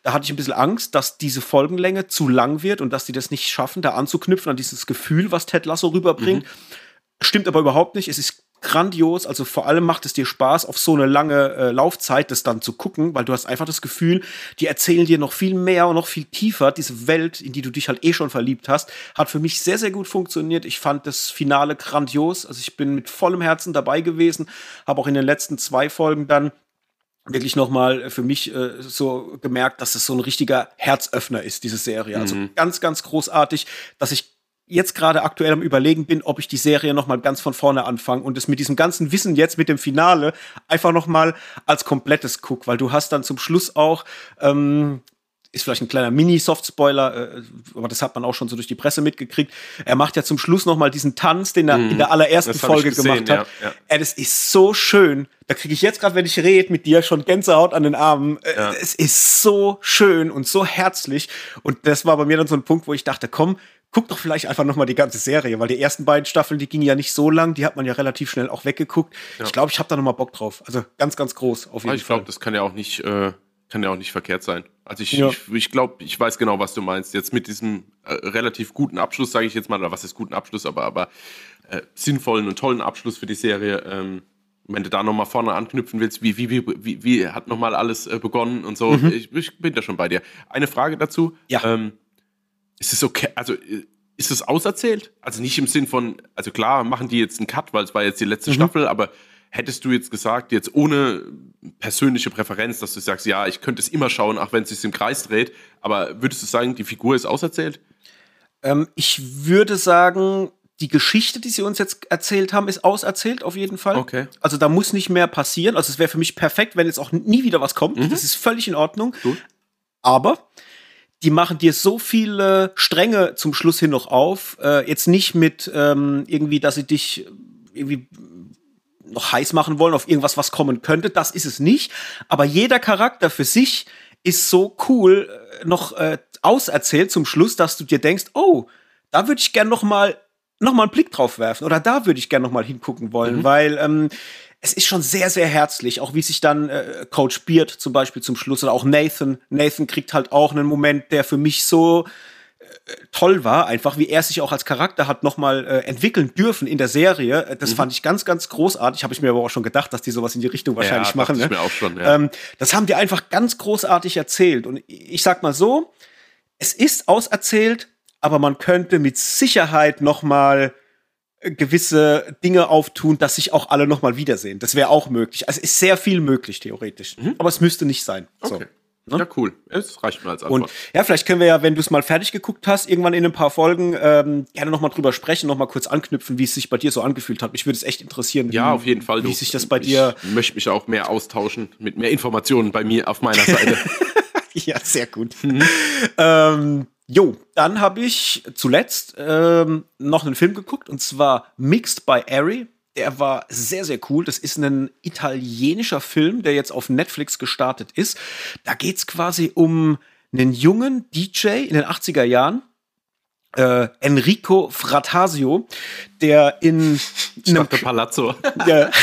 Da hatte ich ein bisschen Angst, dass diese Folgenlänge zu lang wird und dass die das nicht schaffen, da anzuknüpfen an dieses Gefühl, was Ted Lasso rüberbringt. Mhm. Stimmt aber überhaupt nicht. Es ist grandios. Also vor allem macht es dir Spaß, auf so eine lange äh, Laufzeit das dann zu gucken, weil du hast einfach das Gefühl, die erzählen dir noch viel mehr und noch viel tiefer. Diese Welt, in die du dich halt eh schon verliebt hast, hat für mich sehr, sehr gut funktioniert. Ich fand das Finale grandios. Also ich bin mit vollem Herzen dabei gewesen, habe auch in den letzten zwei Folgen dann wirklich nochmal für mich äh, so gemerkt, dass es so ein richtiger Herzöffner ist, diese Serie. Also mhm. ganz, ganz großartig, dass ich jetzt gerade aktuell am überlegen bin, ob ich die Serie noch mal ganz von vorne anfange und es mit diesem ganzen Wissen jetzt mit dem Finale einfach noch mal als komplettes guck, weil du hast dann zum Schluss auch ähm, ist vielleicht ein kleiner Mini-Soft-Spoiler, äh, aber das hat man auch schon so durch die Presse mitgekriegt. Er macht ja zum Schluss noch mal diesen Tanz, den er mm, in der allerersten Folge gesehen, gemacht hat. Ja, ja. Äh, das ist so schön. Da kriege ich jetzt gerade, wenn ich rede mit dir, schon Gänsehaut an den Armen. Äh, ja. Es ist so schön und so herzlich. Und das war bei mir dann so ein Punkt, wo ich dachte, komm, guck doch vielleicht einfach noch mal die ganze Serie, weil die ersten beiden Staffeln, die gingen ja nicht so lang, die hat man ja relativ schnell auch weggeguckt. Ja. Ich glaube, ich habe da noch mal Bock drauf. Also ganz, ganz groß auf jeden ich Fall. Ich glaube, das kann ja auch nicht, äh, kann ja auch nicht verkehrt sein. Also ich, ja. ich, ich glaube, ich weiß genau, was du meinst. Jetzt mit diesem äh, relativ guten Abschluss, sage ich jetzt mal, oder was ist guten Abschluss, aber, aber äh, sinnvollen und tollen Abschluss für die Serie. Ähm, wenn du da nochmal vorne anknüpfen willst, wie, wie, wie, wie, wie hat nochmal alles äh, begonnen und so, mhm. ich, ich, bin da schon bei dir. Eine Frage dazu. Ja. Ähm, ist es okay, also ist es auserzählt? Also nicht im Sinn von, also klar machen die jetzt einen Cut, weil es war jetzt die letzte mhm. Staffel, aber hättest du jetzt gesagt, jetzt ohne persönliche Präferenz, dass du sagst, ja, ich könnte es immer schauen, auch wenn es sich im Kreis dreht, aber würdest du sagen, die Figur ist auserzählt? Ähm, ich würde sagen, die Geschichte, die sie uns jetzt erzählt haben, ist auserzählt auf jeden Fall. Okay. Also da muss nicht mehr passieren. Also es wäre für mich perfekt, wenn jetzt auch nie wieder was kommt. Mhm. Das ist völlig in Ordnung. Gut. Aber die machen dir so viele Stränge zum Schluss hin noch auf. Äh, jetzt nicht mit ähm, irgendwie, dass sie dich irgendwie noch heiß machen wollen auf irgendwas, was kommen könnte. Das ist es nicht. Aber jeder Charakter für sich ist so cool äh, noch äh, auserzählt zum Schluss, dass du dir denkst, oh, da würde ich gern noch mal noch mal einen Blick drauf werfen oder da würde ich gern noch mal hingucken wollen, mhm. weil ähm, es ist schon sehr, sehr herzlich, auch wie sich dann äh, Coach Beard zum Beispiel zum Schluss oder auch Nathan. Nathan kriegt halt auch einen Moment, der für mich so toll war, einfach wie er sich auch als Charakter hat nochmal äh, entwickeln dürfen in der Serie. Äh, das mhm. fand ich ganz, ganz großartig. Habe ich mir aber auch schon gedacht, dass die sowas in die Richtung wahrscheinlich ja, machen. Ne? Ich mir auch schon, ja. ähm, das haben die einfach ganz großartig erzählt. Und ich sag mal so, es ist auserzählt, aber man könnte mit Sicherheit nochmal gewisse Dinge auftun, dass sich auch alle nochmal wiedersehen. Das wäre auch möglich. Also ist sehr viel möglich, theoretisch. Mhm. Aber es müsste nicht sein. Okay. So. Ne? Ja, cool. Es reicht mir als Antwort. Und ja, vielleicht können wir ja, wenn du es mal fertig geguckt hast, irgendwann in ein paar Folgen ähm, gerne nochmal drüber sprechen, nochmal kurz anknüpfen, wie es sich bei dir so angefühlt hat. Mich würde es echt interessieren. Ja, wie, auf jeden Fall. Wie du. sich das bei dir. Ich möchte mich auch mehr austauschen mit mehr Informationen bei mir auf meiner Seite. ja, sehr gut. Mhm. Ähm, Jo, dann habe ich zuletzt ähm, noch einen Film geguckt und zwar Mixed by Ari. Der war sehr, sehr cool. Das ist ein italienischer Film, der jetzt auf Netflix gestartet ist. Da geht es quasi um einen jungen DJ in den 80er Jahren, äh, Enrico Fratasio, der in, in einem Palazzo. Der,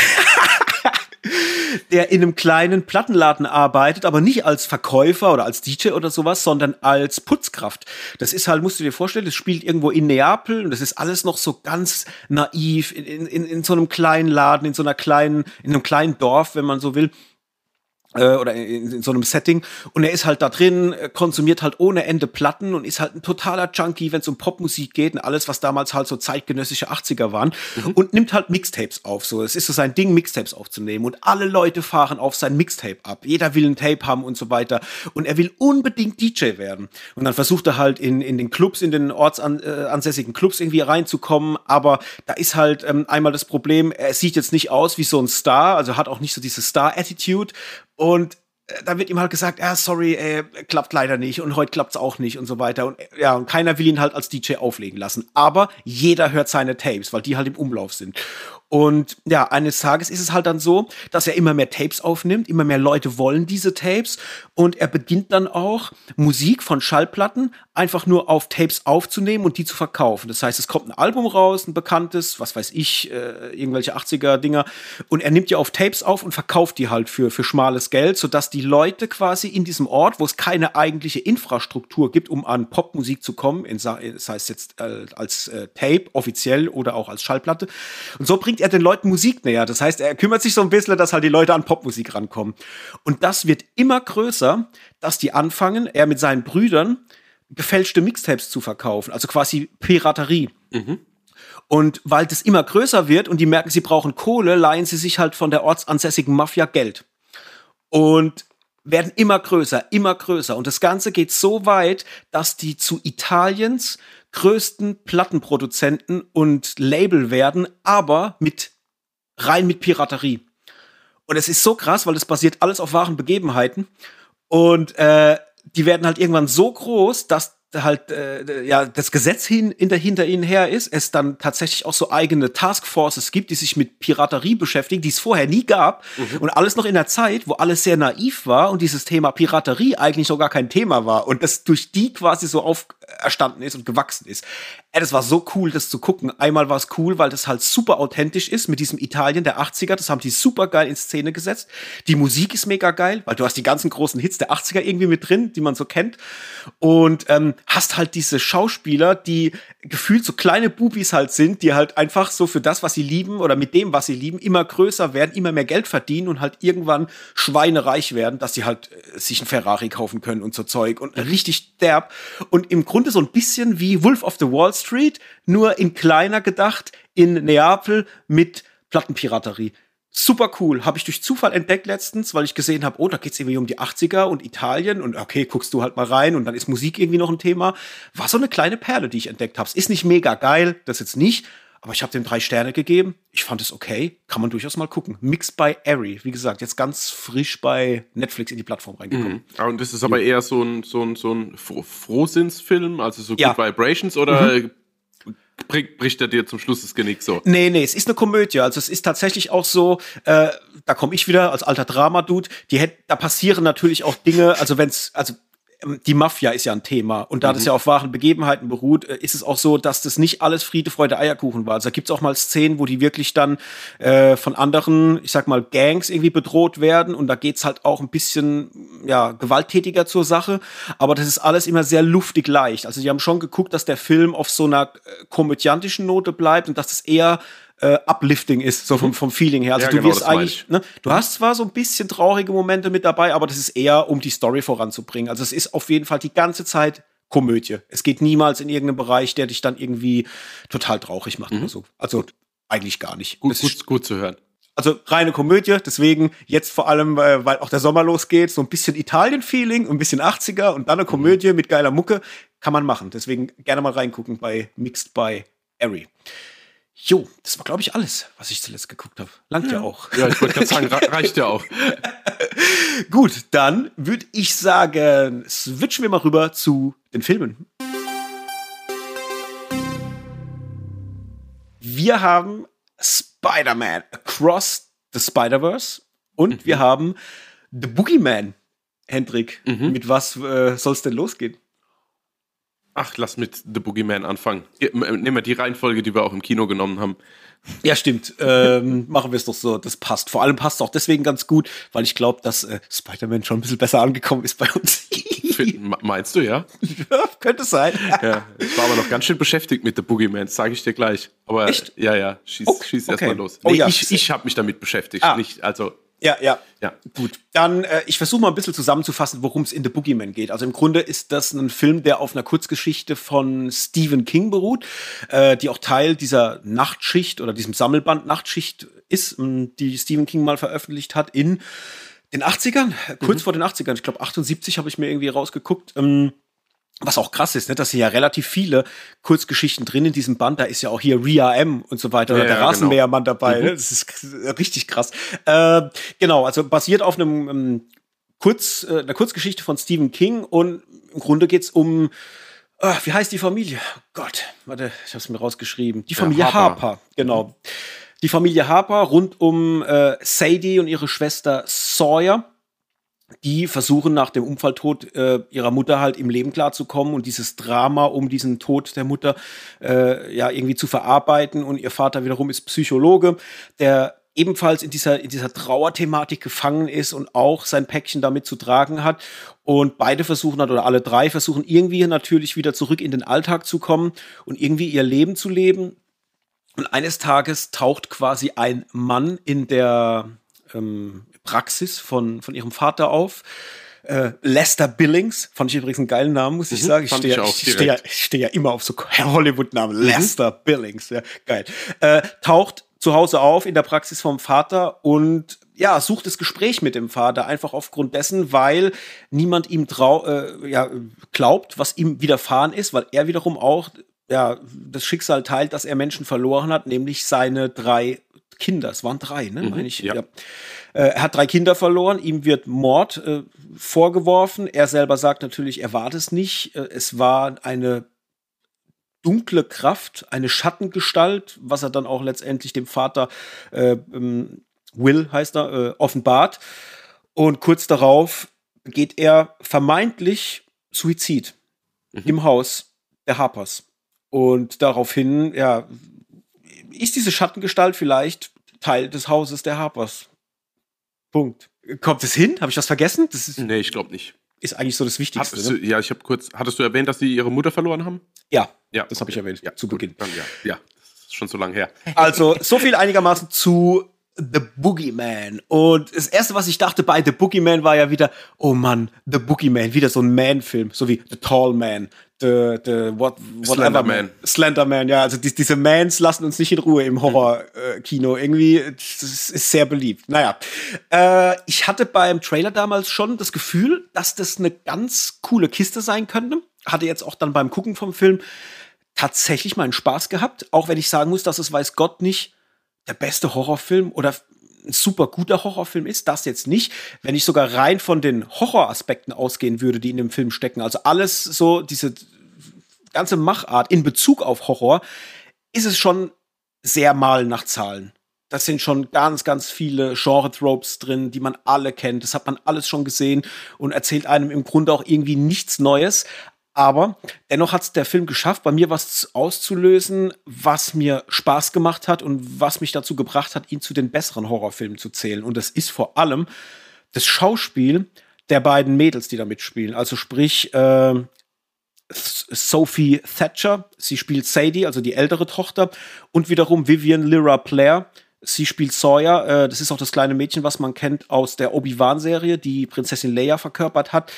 der in einem kleinen Plattenladen arbeitet, aber nicht als Verkäufer oder als DJ oder sowas, sondern als Putzkraft. Das ist halt, musst du dir vorstellen, das spielt irgendwo in Neapel und das ist alles noch so ganz naiv in, in, in so einem kleinen Laden, in so einer kleinen, in einem kleinen Dorf, wenn man so will oder in, in, so einem Setting. Und er ist halt da drin, konsumiert halt ohne Ende Platten und ist halt ein totaler Junkie, wenn es um Popmusik geht und alles, was damals halt so zeitgenössische 80er waren. Mhm. und nimmt halt Mixtapes auf. So, es ist so sein Ding, Mixtapes aufzunehmen. Und alle Leute fahren auf sein Mixtape ab. Jeder will ein Tape haben und so weiter. Und er will unbedingt DJ werden. Und dann versucht er halt in, in den Clubs, in den ortsansässigen äh, Clubs irgendwie reinzukommen, aber da ist halt ähm, einmal das Problem, er sieht jetzt nicht aus wie so ein Star, also hat auch nicht so diese Star-Attitude und äh, da wird ihm halt gesagt, ja, sorry, ey, klappt leider nicht und heute klappt's auch nicht und so weiter. Und ja, und keiner will ihn halt als DJ auflegen lassen. Aber jeder hört seine Tapes, weil die halt im Umlauf sind. Und ja, eines Tages ist es halt dann so, dass er immer mehr Tapes aufnimmt, immer mehr Leute wollen diese Tapes. Und er beginnt dann auch Musik von Schallplatten einfach nur auf Tapes aufzunehmen und die zu verkaufen. Das heißt, es kommt ein Album raus, ein bekanntes, was weiß ich, äh, irgendwelche 80er Dinger. Und er nimmt die auf Tapes auf und verkauft die halt für für schmales Geld, sodass die Leute quasi in diesem Ort, wo es keine eigentliche Infrastruktur gibt, um an Popmusik zu kommen, in, das heißt jetzt äh, als äh, Tape offiziell oder auch als Schallplatte. Und so bringt bringt er den Leuten Musik näher. Das heißt, er kümmert sich so ein bisschen, dass halt die Leute an Popmusik rankommen. Und das wird immer größer, dass die anfangen, er mit seinen Brüdern gefälschte Mixtapes zu verkaufen, also quasi Piraterie. Mhm. Und weil das immer größer wird und die merken, sie brauchen Kohle, leihen sie sich halt von der ortsansässigen Mafia Geld. Und werden immer größer, immer größer. Und das Ganze geht so weit, dass die zu Italiens größten Plattenproduzenten und Label werden, aber mit rein mit Piraterie. Und es ist so krass, weil das basiert alles auf wahren Begebenheiten. Und äh, die werden halt irgendwann so groß, dass halt äh, ja das Gesetz hin, hinter, hinter ihnen her ist, es dann tatsächlich auch so eigene Taskforces gibt, die sich mit Piraterie beschäftigen, die es vorher nie gab mhm. und alles noch in der Zeit, wo alles sehr naiv war und dieses Thema Piraterie eigentlich noch gar kein Thema war und das durch die quasi so auferstanden ist und gewachsen ist. Ey, das war so cool, das zu gucken. Einmal war es cool, weil das halt super authentisch ist mit diesem Italien der 80er. Das haben die super geil in Szene gesetzt. Die Musik ist mega geil, weil du hast die ganzen großen Hits der 80er irgendwie mit drin, die man so kennt. Und ähm, hast halt diese Schauspieler, die gefühlt so kleine Bubis halt sind, die halt einfach so für das, was sie lieben oder mit dem, was sie lieben, immer größer werden, immer mehr Geld verdienen und halt irgendwann schweinereich werden, dass sie halt äh, sich ein Ferrari kaufen können und so Zeug und richtig derb. Und im Grunde so ein bisschen wie Wolf of the Wall Street, nur in kleiner gedacht, in Neapel mit Plattenpiraterie Super cool. Habe ich durch Zufall entdeckt letztens, weil ich gesehen habe, oh, da geht's irgendwie um die 80er und Italien und okay, guckst du halt mal rein und dann ist Musik irgendwie noch ein Thema. War so eine kleine Perle, die ich entdeckt habe. Es ist nicht mega geil, das jetzt nicht, aber ich habe dem drei Sterne gegeben. Ich fand es okay. Kann man durchaus mal gucken. Mixed by Airy. Wie gesagt, jetzt ganz frisch bei Netflix in die Plattform reingekommen. Mhm. Und das ist aber eher so ein, so ein, so ein Frohsinnsfilm, also so ja. Good Vibrations oder mhm bricht er dir zum Schluss das Genick so. Nee, nee, es ist eine Komödie. Also es ist tatsächlich auch so, äh, da komme ich wieder als alter Drama-Dude, die da passieren natürlich auch Dinge, also wenn's, also die Mafia ist ja ein Thema. Und da mhm. das ja auf wahren Begebenheiten beruht, äh, ist es auch so, dass das nicht alles Friede, Freude, Eierkuchen war. Also da gibt es auch mal Szenen, wo die wirklich dann äh, von anderen, ich sag mal, Gangs irgendwie bedroht werden. Und da geht's halt auch ein bisschen ja, gewalttätiger zur Sache. Aber das ist alles immer sehr luftig leicht. Also die haben schon geguckt, dass der Film auf so einer äh, komödiantischen Note bleibt und dass es eher äh, uplifting ist, so vom, mhm. vom Feeling her. Also ja, du genau, wirst eigentlich, ne, du hast zwar so ein bisschen traurige Momente mit dabei, aber das ist eher, um die Story voranzubringen. Also es ist auf jeden Fall die ganze Zeit Komödie. Es geht niemals in irgendeinen Bereich, der dich dann irgendwie total traurig macht mhm. oder so. Also gut. eigentlich gar nicht. Gut, gut, gut zu hören. Also reine Komödie, deswegen jetzt vor allem, äh, weil auch der Sommer losgeht, so ein bisschen Italien-Feeling, ein bisschen 80er und dann eine Komödie mit geiler Mucke, kann man machen. Deswegen gerne mal reingucken bei Mixed by Ari. Jo, das war, glaube ich, alles, was ich zuletzt geguckt habe. Langt ja. ja. auch. Ja, ich wollte gerade sagen, reicht ja auch. Gut, dann würde ich sagen, switchen wir mal rüber zu den Filmen. Wir haben Spider-Man Across the Spider-Verse und mhm. wir haben The Boogeyman. Hendrik, mhm. mit was äh, soll es denn losgehen? Ach, lass mit The Boogeyman anfangen. Nehmen wir die Reihenfolge, die wir auch im Kino genommen haben. Ja, stimmt. ähm, machen wir es doch so. Das passt. Vor allem passt es auch deswegen ganz gut, weil ich glaube, dass äh, Spider-Man schon ein bisschen besser angekommen ist bei uns. Meinst du, ja? ja könnte sein. ja, ich war aber noch ganz schön beschäftigt mit The Boogeyman, sage ich dir gleich. Aber Echt? ja, ja, schieß, okay. schieß erst mal los. Oh, nee, ja. Ich, ich habe mich damit beschäftigt. Ah. Nicht, also ja, ja. Ja. Gut. Dann, äh, ich versuche mal ein bisschen zusammenzufassen, worum es in The Boogeyman geht. Also im Grunde ist das ein Film, der auf einer Kurzgeschichte von Stephen King beruht, äh, die auch Teil dieser Nachtschicht oder diesem Sammelband Nachtschicht ist, die Stephen King mal veröffentlicht hat in den 80ern, kurz mhm. vor den 80ern. Ich glaube, 78 habe ich mir irgendwie rausgeguckt. Ähm, was auch krass ist, ne, dass hier ja relativ viele Kurzgeschichten drin in diesem Band, da ist ja auch hier Ria M und so weiter, ja, der ja, Rasenmähermann genau. dabei, mhm. ne? das ist richtig krass. Äh, genau, also basiert auf einem ähm, Kurz, äh, einer Kurzgeschichte von Stephen King und im Grunde geht's um, äh, wie heißt die Familie? Oh Gott, warte, ich habe es mir rausgeschrieben. Die Familie ja, Harper. Harper, genau. Die Familie Harper rund um äh, Sadie und ihre Schwester Sawyer die versuchen nach dem Unfalltod äh, ihrer Mutter halt im Leben klarzukommen und dieses Drama um diesen Tod der Mutter äh, ja irgendwie zu verarbeiten. Und ihr Vater wiederum ist Psychologe, der ebenfalls in dieser, in dieser Trauerthematik gefangen ist und auch sein Päckchen damit zu tragen hat. Und beide versuchen halt, oder alle drei versuchen irgendwie natürlich wieder zurück in den Alltag zu kommen und irgendwie ihr Leben zu leben. Und eines Tages taucht quasi ein Mann in der, ähm, Praxis von, von ihrem Vater auf. Äh, Lester Billings, fand ich übrigens einen geilen Namen, muss ich mhm, sagen. Ich stehe ja, steh ja, steh ja immer auf so Hollywood-Namen. Mhm. Lester Billings, ja, geil. Äh, taucht zu Hause auf in der Praxis vom Vater und ja, sucht das Gespräch mit dem Vater, einfach aufgrund dessen, weil niemand ihm trau äh, ja, glaubt, was ihm widerfahren ist, weil er wiederum auch ja, das Schicksal teilt, dass er Menschen verloren hat, nämlich seine drei Kinder. Es waren drei, ne, mhm, meine ich. Ja. ja. Äh, er hat drei Kinder verloren, ihm wird Mord äh, vorgeworfen. Er selber sagt natürlich, er war das nicht. Äh, es war eine dunkle Kraft, eine Schattengestalt, was er dann auch letztendlich dem Vater äh, ähm, Will heißt er, äh, offenbart. Und kurz darauf geht er vermeintlich Suizid mhm. im Haus der Harpers. Und daraufhin, ja, ist diese Schattengestalt vielleicht Teil des Hauses der Harpers. Punkt. Kommt es hin? Habe ich was vergessen? Das ist, nee, ich glaube nicht. Ist eigentlich so das Wichtigste. Du, ne? Ja, ich habe kurz. Hattest du erwähnt, dass sie ihre Mutter verloren haben? Ja, ja, das habe ich erwähnt. Ja, zu Beginn. Dann, ja, ja, das ist schon so lange her. Also so viel einigermaßen zu The Boogeyman. Und das erste, was ich dachte bei The Boogeyman, war ja wieder, oh Mann, The Boogeyman, wieder so ein Man-Film, so wie The Tall Man, the, the what, Slenderman. Slenderman, ja. Also die, diese Mans lassen uns nicht in Ruhe im Horror-Kino. Äh, Irgendwie, das ist sehr beliebt. Naja. Äh, ich hatte beim Trailer damals schon das Gefühl, dass das eine ganz coole Kiste sein könnte. Hatte jetzt auch dann beim Gucken vom Film tatsächlich meinen Spaß gehabt. Auch wenn ich sagen muss, dass es weiß Gott nicht der beste Horrorfilm oder ein super guter Horrorfilm ist, das jetzt nicht. Wenn ich sogar rein von den Horroraspekten ausgehen würde, die in dem Film stecken, also alles so, diese ganze Machart in Bezug auf Horror, ist es schon sehr mal nach Zahlen. Das sind schon ganz, ganz viele Genre-Tropes drin, die man alle kennt. Das hat man alles schon gesehen und erzählt einem im Grunde auch irgendwie nichts Neues. Aber dennoch hat es der Film geschafft, bei mir was auszulösen, was mir Spaß gemacht hat und was mich dazu gebracht hat, ihn zu den besseren Horrorfilmen zu zählen. Und das ist vor allem das Schauspiel der beiden Mädels, die da mitspielen. Also sprich, äh, Sophie Thatcher, sie spielt Sadie, also die ältere Tochter, und wiederum Vivian Lyra Blair, sie spielt Sawyer. Äh, das ist auch das kleine Mädchen, was man kennt aus der Obi-Wan-Serie, die Prinzessin Leia verkörpert hat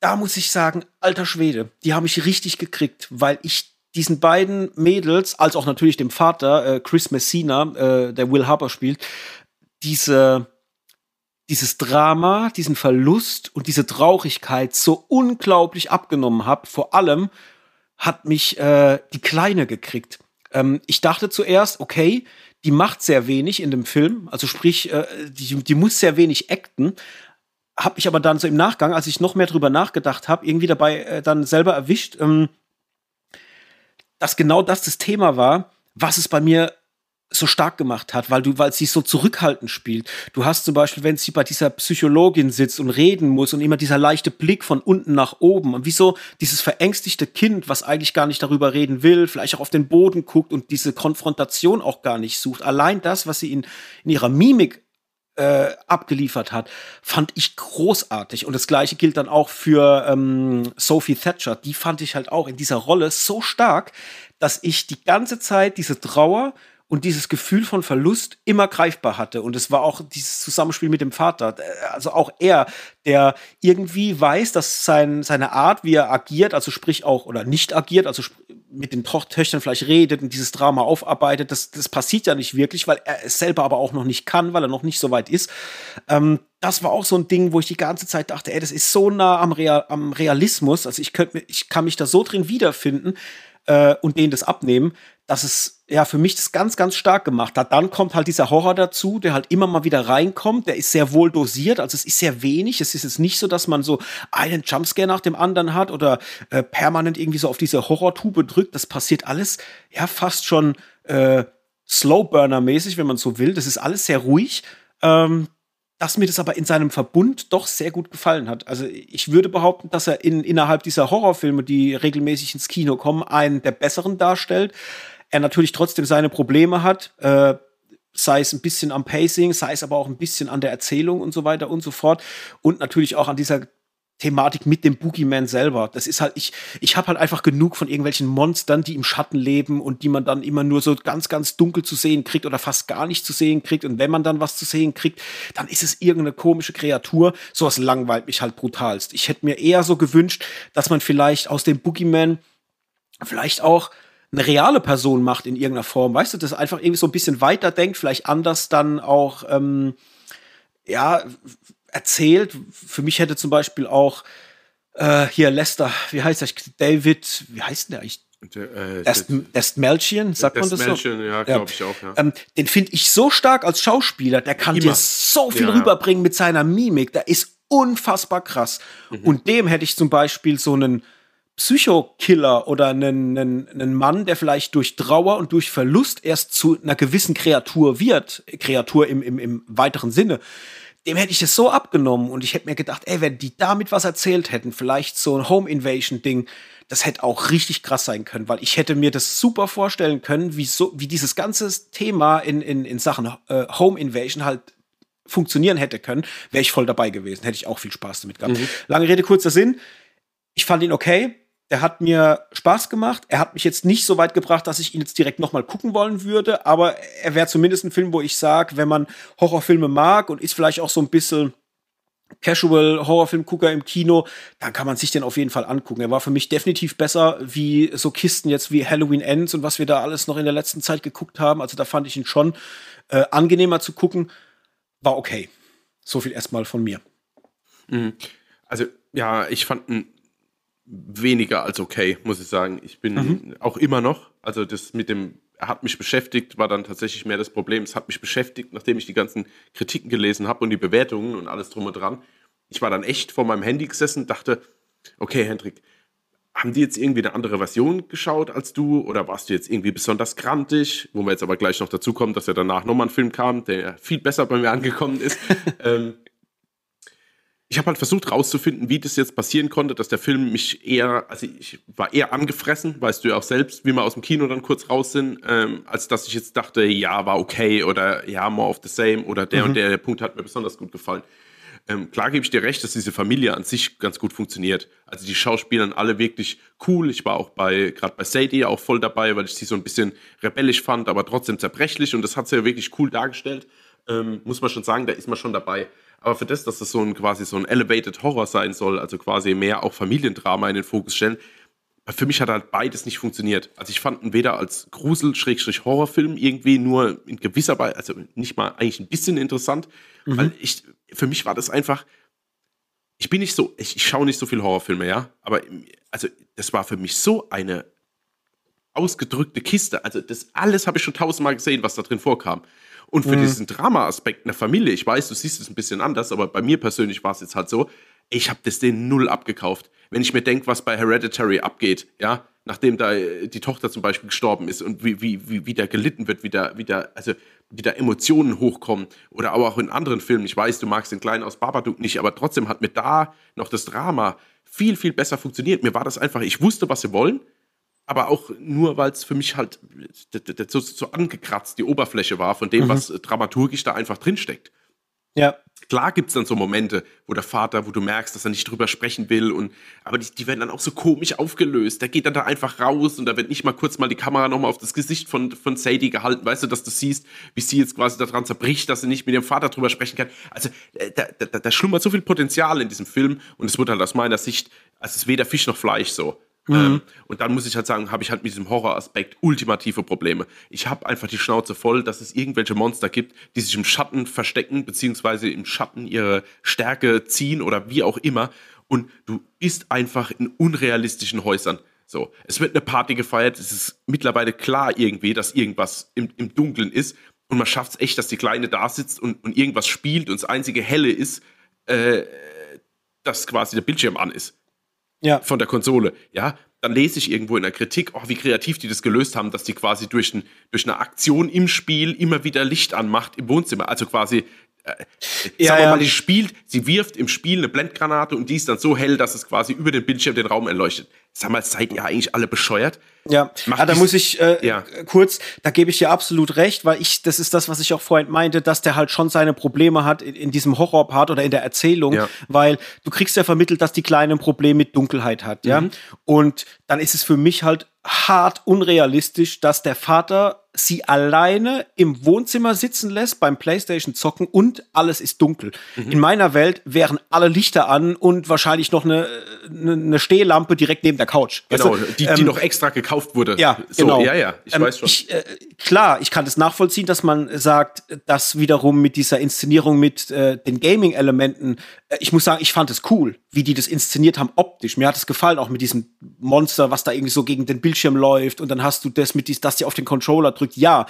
da muss ich sagen, alter Schwede, die haben mich richtig gekriegt, weil ich diesen beiden Mädels, als auch natürlich dem Vater, äh, Chris Messina, äh, der Will Harper spielt, diese, dieses Drama, diesen Verlust und diese Traurigkeit so unglaublich abgenommen habe. Vor allem hat mich äh, die Kleine gekriegt. Ähm, ich dachte zuerst, okay, die macht sehr wenig in dem Film, also sprich, äh, die, die muss sehr wenig acten, habe mich aber dann so im Nachgang, als ich noch mehr drüber nachgedacht habe, irgendwie dabei äh, dann selber erwischt, ähm, dass genau das das Thema war, was es bei mir so stark gemacht hat, weil du, weil sie so zurückhaltend spielt. Du hast zum Beispiel, wenn sie bei dieser Psychologin sitzt und reden muss und immer dieser leichte Blick von unten nach oben und wie so dieses verängstigte Kind, was eigentlich gar nicht darüber reden will, vielleicht auch auf den Boden guckt und diese Konfrontation auch gar nicht sucht. Allein das, was sie in, in ihrer Mimik äh, abgeliefert hat, fand ich großartig. Und das gleiche gilt dann auch für ähm, Sophie Thatcher. Die fand ich halt auch in dieser Rolle so stark, dass ich die ganze Zeit diese Trauer und dieses Gefühl von Verlust immer greifbar hatte. Und es war auch dieses Zusammenspiel mit dem Vater. Also auch er, der irgendwie weiß, dass sein, seine Art, wie er agiert, also sprich auch oder nicht agiert, also mit den Töchtern vielleicht redet und dieses Drama aufarbeitet, das, das passiert ja nicht wirklich, weil er es selber aber auch noch nicht kann, weil er noch nicht so weit ist. Ähm, das war auch so ein Ding, wo ich die ganze Zeit dachte, ey, das ist so nah am, Real, am Realismus. Also ich könnte, ich kann mich da so drin wiederfinden äh, und denen das abnehmen, dass es ja für mich das ganz, ganz stark gemacht hat. Dann kommt halt dieser Horror dazu, der halt immer mal wieder reinkommt. Der ist sehr wohl dosiert, also es ist sehr wenig. Es ist jetzt nicht so, dass man so einen Jumpscare nach dem anderen hat oder äh, permanent irgendwie so auf diese Horrortube drückt. Das passiert alles ja fast schon äh, Slowburner-mäßig, wenn man so will. Das ist alles sehr ruhig. Ähm, dass mir das aber in seinem Verbund doch sehr gut gefallen hat. Also ich würde behaupten, dass er in, innerhalb dieser Horrorfilme, die regelmäßig ins Kino kommen, einen der besseren darstellt er natürlich trotzdem seine Probleme hat, äh, sei es ein bisschen am Pacing, sei es aber auch ein bisschen an der Erzählung und so weiter und so fort und natürlich auch an dieser Thematik mit dem Boogeyman selber. Das ist halt, ich, ich habe halt einfach genug von irgendwelchen Monstern, die im Schatten leben und die man dann immer nur so ganz, ganz dunkel zu sehen kriegt oder fast gar nicht zu sehen kriegt. Und wenn man dann was zu sehen kriegt, dann ist es irgendeine komische Kreatur. Sowas langweilt mich halt brutalst. Ich hätte mir eher so gewünscht, dass man vielleicht aus dem Boogeyman vielleicht auch eine reale Person macht in irgendeiner Form, weißt du, das einfach irgendwie so ein bisschen weiter denkt, vielleicht anders dann auch, ähm, ja, erzählt. Für mich hätte zum Beispiel auch äh, hier Lester, wie heißt der? David, wie heißt der eigentlich? Der, äh, Melchian, sagt man das so? ja, glaube ich auch, ja. Ähm, den finde ich so stark als Schauspieler, der kann Immer. dir so viel ja, rüberbringen mit seiner Mimik, der ist unfassbar krass. Mhm. Und dem hätte ich zum Beispiel so einen Psychokiller oder einen, einen, einen Mann, der vielleicht durch Trauer und durch Verlust erst zu einer gewissen Kreatur wird, Kreatur im, im, im weiteren Sinne, dem hätte ich es so abgenommen und ich hätte mir gedacht, ey, wenn die damit was erzählt hätten, vielleicht so ein Home Invasion Ding, das hätte auch richtig krass sein können, weil ich hätte mir das super vorstellen können, wie so, wie dieses ganze Thema in, in, in Sachen äh, Home Invasion halt funktionieren hätte können, wäre ich voll dabei gewesen, hätte ich auch viel Spaß damit gehabt. Mhm. Lange Rede, kurzer Sinn. Ich fand ihn okay der hat mir Spaß gemacht. Er hat mich jetzt nicht so weit gebracht, dass ich ihn jetzt direkt nochmal gucken wollen würde, aber er wäre zumindest ein Film, wo ich sage, wenn man Horrorfilme mag und ist vielleicht auch so ein bisschen Casual-Horrorfilm-Gucker im Kino, dann kann man sich den auf jeden Fall angucken. Er war für mich definitiv besser wie so Kisten jetzt wie Halloween Ends und was wir da alles noch in der letzten Zeit geguckt haben. Also da fand ich ihn schon äh, angenehmer zu gucken. War okay. So viel erstmal von mir. Mhm. Also, ja, ich fand ihn weniger als okay, muss ich sagen. Ich bin mhm. auch immer noch, also das mit dem hat mich beschäftigt, war dann tatsächlich mehr das Problem. Es hat mich beschäftigt, nachdem ich die ganzen Kritiken gelesen habe und die Bewertungen und alles drum und dran. Ich war dann echt vor meinem Handy gesessen, dachte, okay, Hendrik, haben die jetzt irgendwie eine andere Version geschaut als du oder warst du jetzt irgendwie besonders grantig? Wo wir jetzt aber gleich noch dazu kommen, dass ja danach nochmal ein Film kam, der viel besser bei mir angekommen ist. ähm, ich habe halt versucht rauszufinden, wie das jetzt passieren konnte, dass der Film mich eher, also ich war eher angefressen, weißt du ja auch selbst, wie wir aus dem Kino dann kurz raus sind, ähm, als dass ich jetzt dachte, ja, war okay oder ja, more of the same oder der mhm. und der, der Punkt hat mir besonders gut gefallen. Ähm, klar gebe ich dir recht, dass diese Familie an sich ganz gut funktioniert. Also die Schauspieler alle wirklich cool. Ich war auch bei, gerade bei Sadie auch voll dabei, weil ich sie so ein bisschen rebellisch fand, aber trotzdem zerbrechlich und das hat sie ja wirklich cool dargestellt. Ähm, muss man schon sagen, da ist man schon dabei. Aber für das, dass das so ein quasi so ein Elevated Horror sein soll, also quasi mehr auch Familiendrama in den Fokus stellen, für mich hat halt beides nicht funktioniert. Also ich fand ihn weder als Grusel-Horrorfilm irgendwie nur in gewisser Weise, also nicht mal eigentlich ein bisschen interessant, mhm. weil ich, für mich war das einfach, ich bin nicht so, ich, ich schaue nicht so viel Horrorfilme, ja, aber also das war für mich so eine ausgedrückte Kiste. Also das alles habe ich schon tausendmal gesehen, was da drin vorkam. Und für mhm. diesen Drama-Aspekt in der Familie, ich weiß, du siehst es ein bisschen anders, aber bei mir persönlich war es jetzt halt so, ich habe das den null abgekauft. Wenn ich mir denke, was bei Hereditary abgeht, ja, nachdem da äh, die Tochter zum Beispiel gestorben ist und wie, wie, wie, wie da gelitten wird, wie da, wie da, also wie da Emotionen hochkommen oder aber auch in anderen Filmen. Ich weiß, du magst den Kleinen aus Babadook nicht, aber trotzdem hat mir da noch das Drama viel, viel besser funktioniert. Mir war das einfach, ich wusste, was sie wollen aber auch nur, weil es für mich halt so, so, angekratzt die Oberfläche war von dem, mhm. was dramaturgisch da einfach drinsteckt. Ja. Klar gibt es dann so Momente, wo der Vater, wo du merkst, dass er nicht drüber sprechen will, und aber die, die werden dann auch so komisch aufgelöst. Der geht dann da einfach raus und da wird nicht mal kurz mal die Kamera nochmal auf das Gesicht von, von Sadie gehalten, weißt du, dass du siehst, wie sie jetzt quasi daran zerbricht, dass sie nicht mit ihrem Vater drüber sprechen kann. Also äh, da, da, da schlummert so viel Potenzial in diesem Film und es wird halt aus meiner Sicht, also es ist weder Fisch noch Fleisch so. Mhm. Ähm, und dann muss ich halt sagen, habe ich halt mit diesem Horroraspekt ultimative Probleme. Ich habe einfach die Schnauze voll, dass es irgendwelche Monster gibt, die sich im Schatten verstecken, beziehungsweise im Schatten ihre Stärke ziehen oder wie auch immer. Und du bist einfach in unrealistischen Häusern. So, es wird eine Party gefeiert, es ist mittlerweile klar irgendwie, dass irgendwas im, im Dunkeln ist. Und man schafft es echt, dass die Kleine da sitzt und, und irgendwas spielt und das einzige Helle ist, äh, dass quasi der Bildschirm an ist ja. von der Konsole, ja, dann lese ich irgendwo in der Kritik, oh, wie kreativ die das gelöst haben, dass die quasi durch, ein, durch eine Aktion im Spiel immer wieder Licht anmacht im Wohnzimmer. Also quasi äh, ja, sagen wir ja. mal, die spielt, sie wirft im Spiel eine Blendgranate und die ist dann so hell, dass es quasi über den Bildschirm den Raum erleuchtet. Sag mal, seid ihr eigentlich alle bescheuert? Ja, ah, da muss ich äh, ja. kurz, da gebe ich dir absolut recht, weil ich, das ist das, was ich auch vorhin meinte, dass der halt schon seine Probleme hat in, in diesem Horrorpart oder in der Erzählung, ja. weil du kriegst ja vermittelt, dass die Kleine ein Problem mit Dunkelheit hat, ja. Mhm. Und dann ist es für mich halt hart unrealistisch, dass der Vater sie alleine im Wohnzimmer sitzen lässt beim Playstation zocken und alles ist dunkel. Mhm. In meiner Welt wären alle Lichter an und wahrscheinlich noch eine, eine, eine Stehlampe direkt neben der Couch. Genau, weißt du? die, die ähm, noch extra gekauft wurde. Ja, so, genau. Ja, ja, ich ähm, weiß schon. Ich, äh, klar, ich kann das nachvollziehen, dass man sagt, dass wiederum mit dieser Inszenierung mit äh, den Gaming-Elementen, äh, ich muss sagen, ich fand es cool, wie die das inszeniert haben optisch. Mir hat es gefallen, auch mit diesem Monster, was da irgendwie so gegen den Bildschirm läuft und dann hast du das mit dies, dass die auf den Controller drückt. Ja,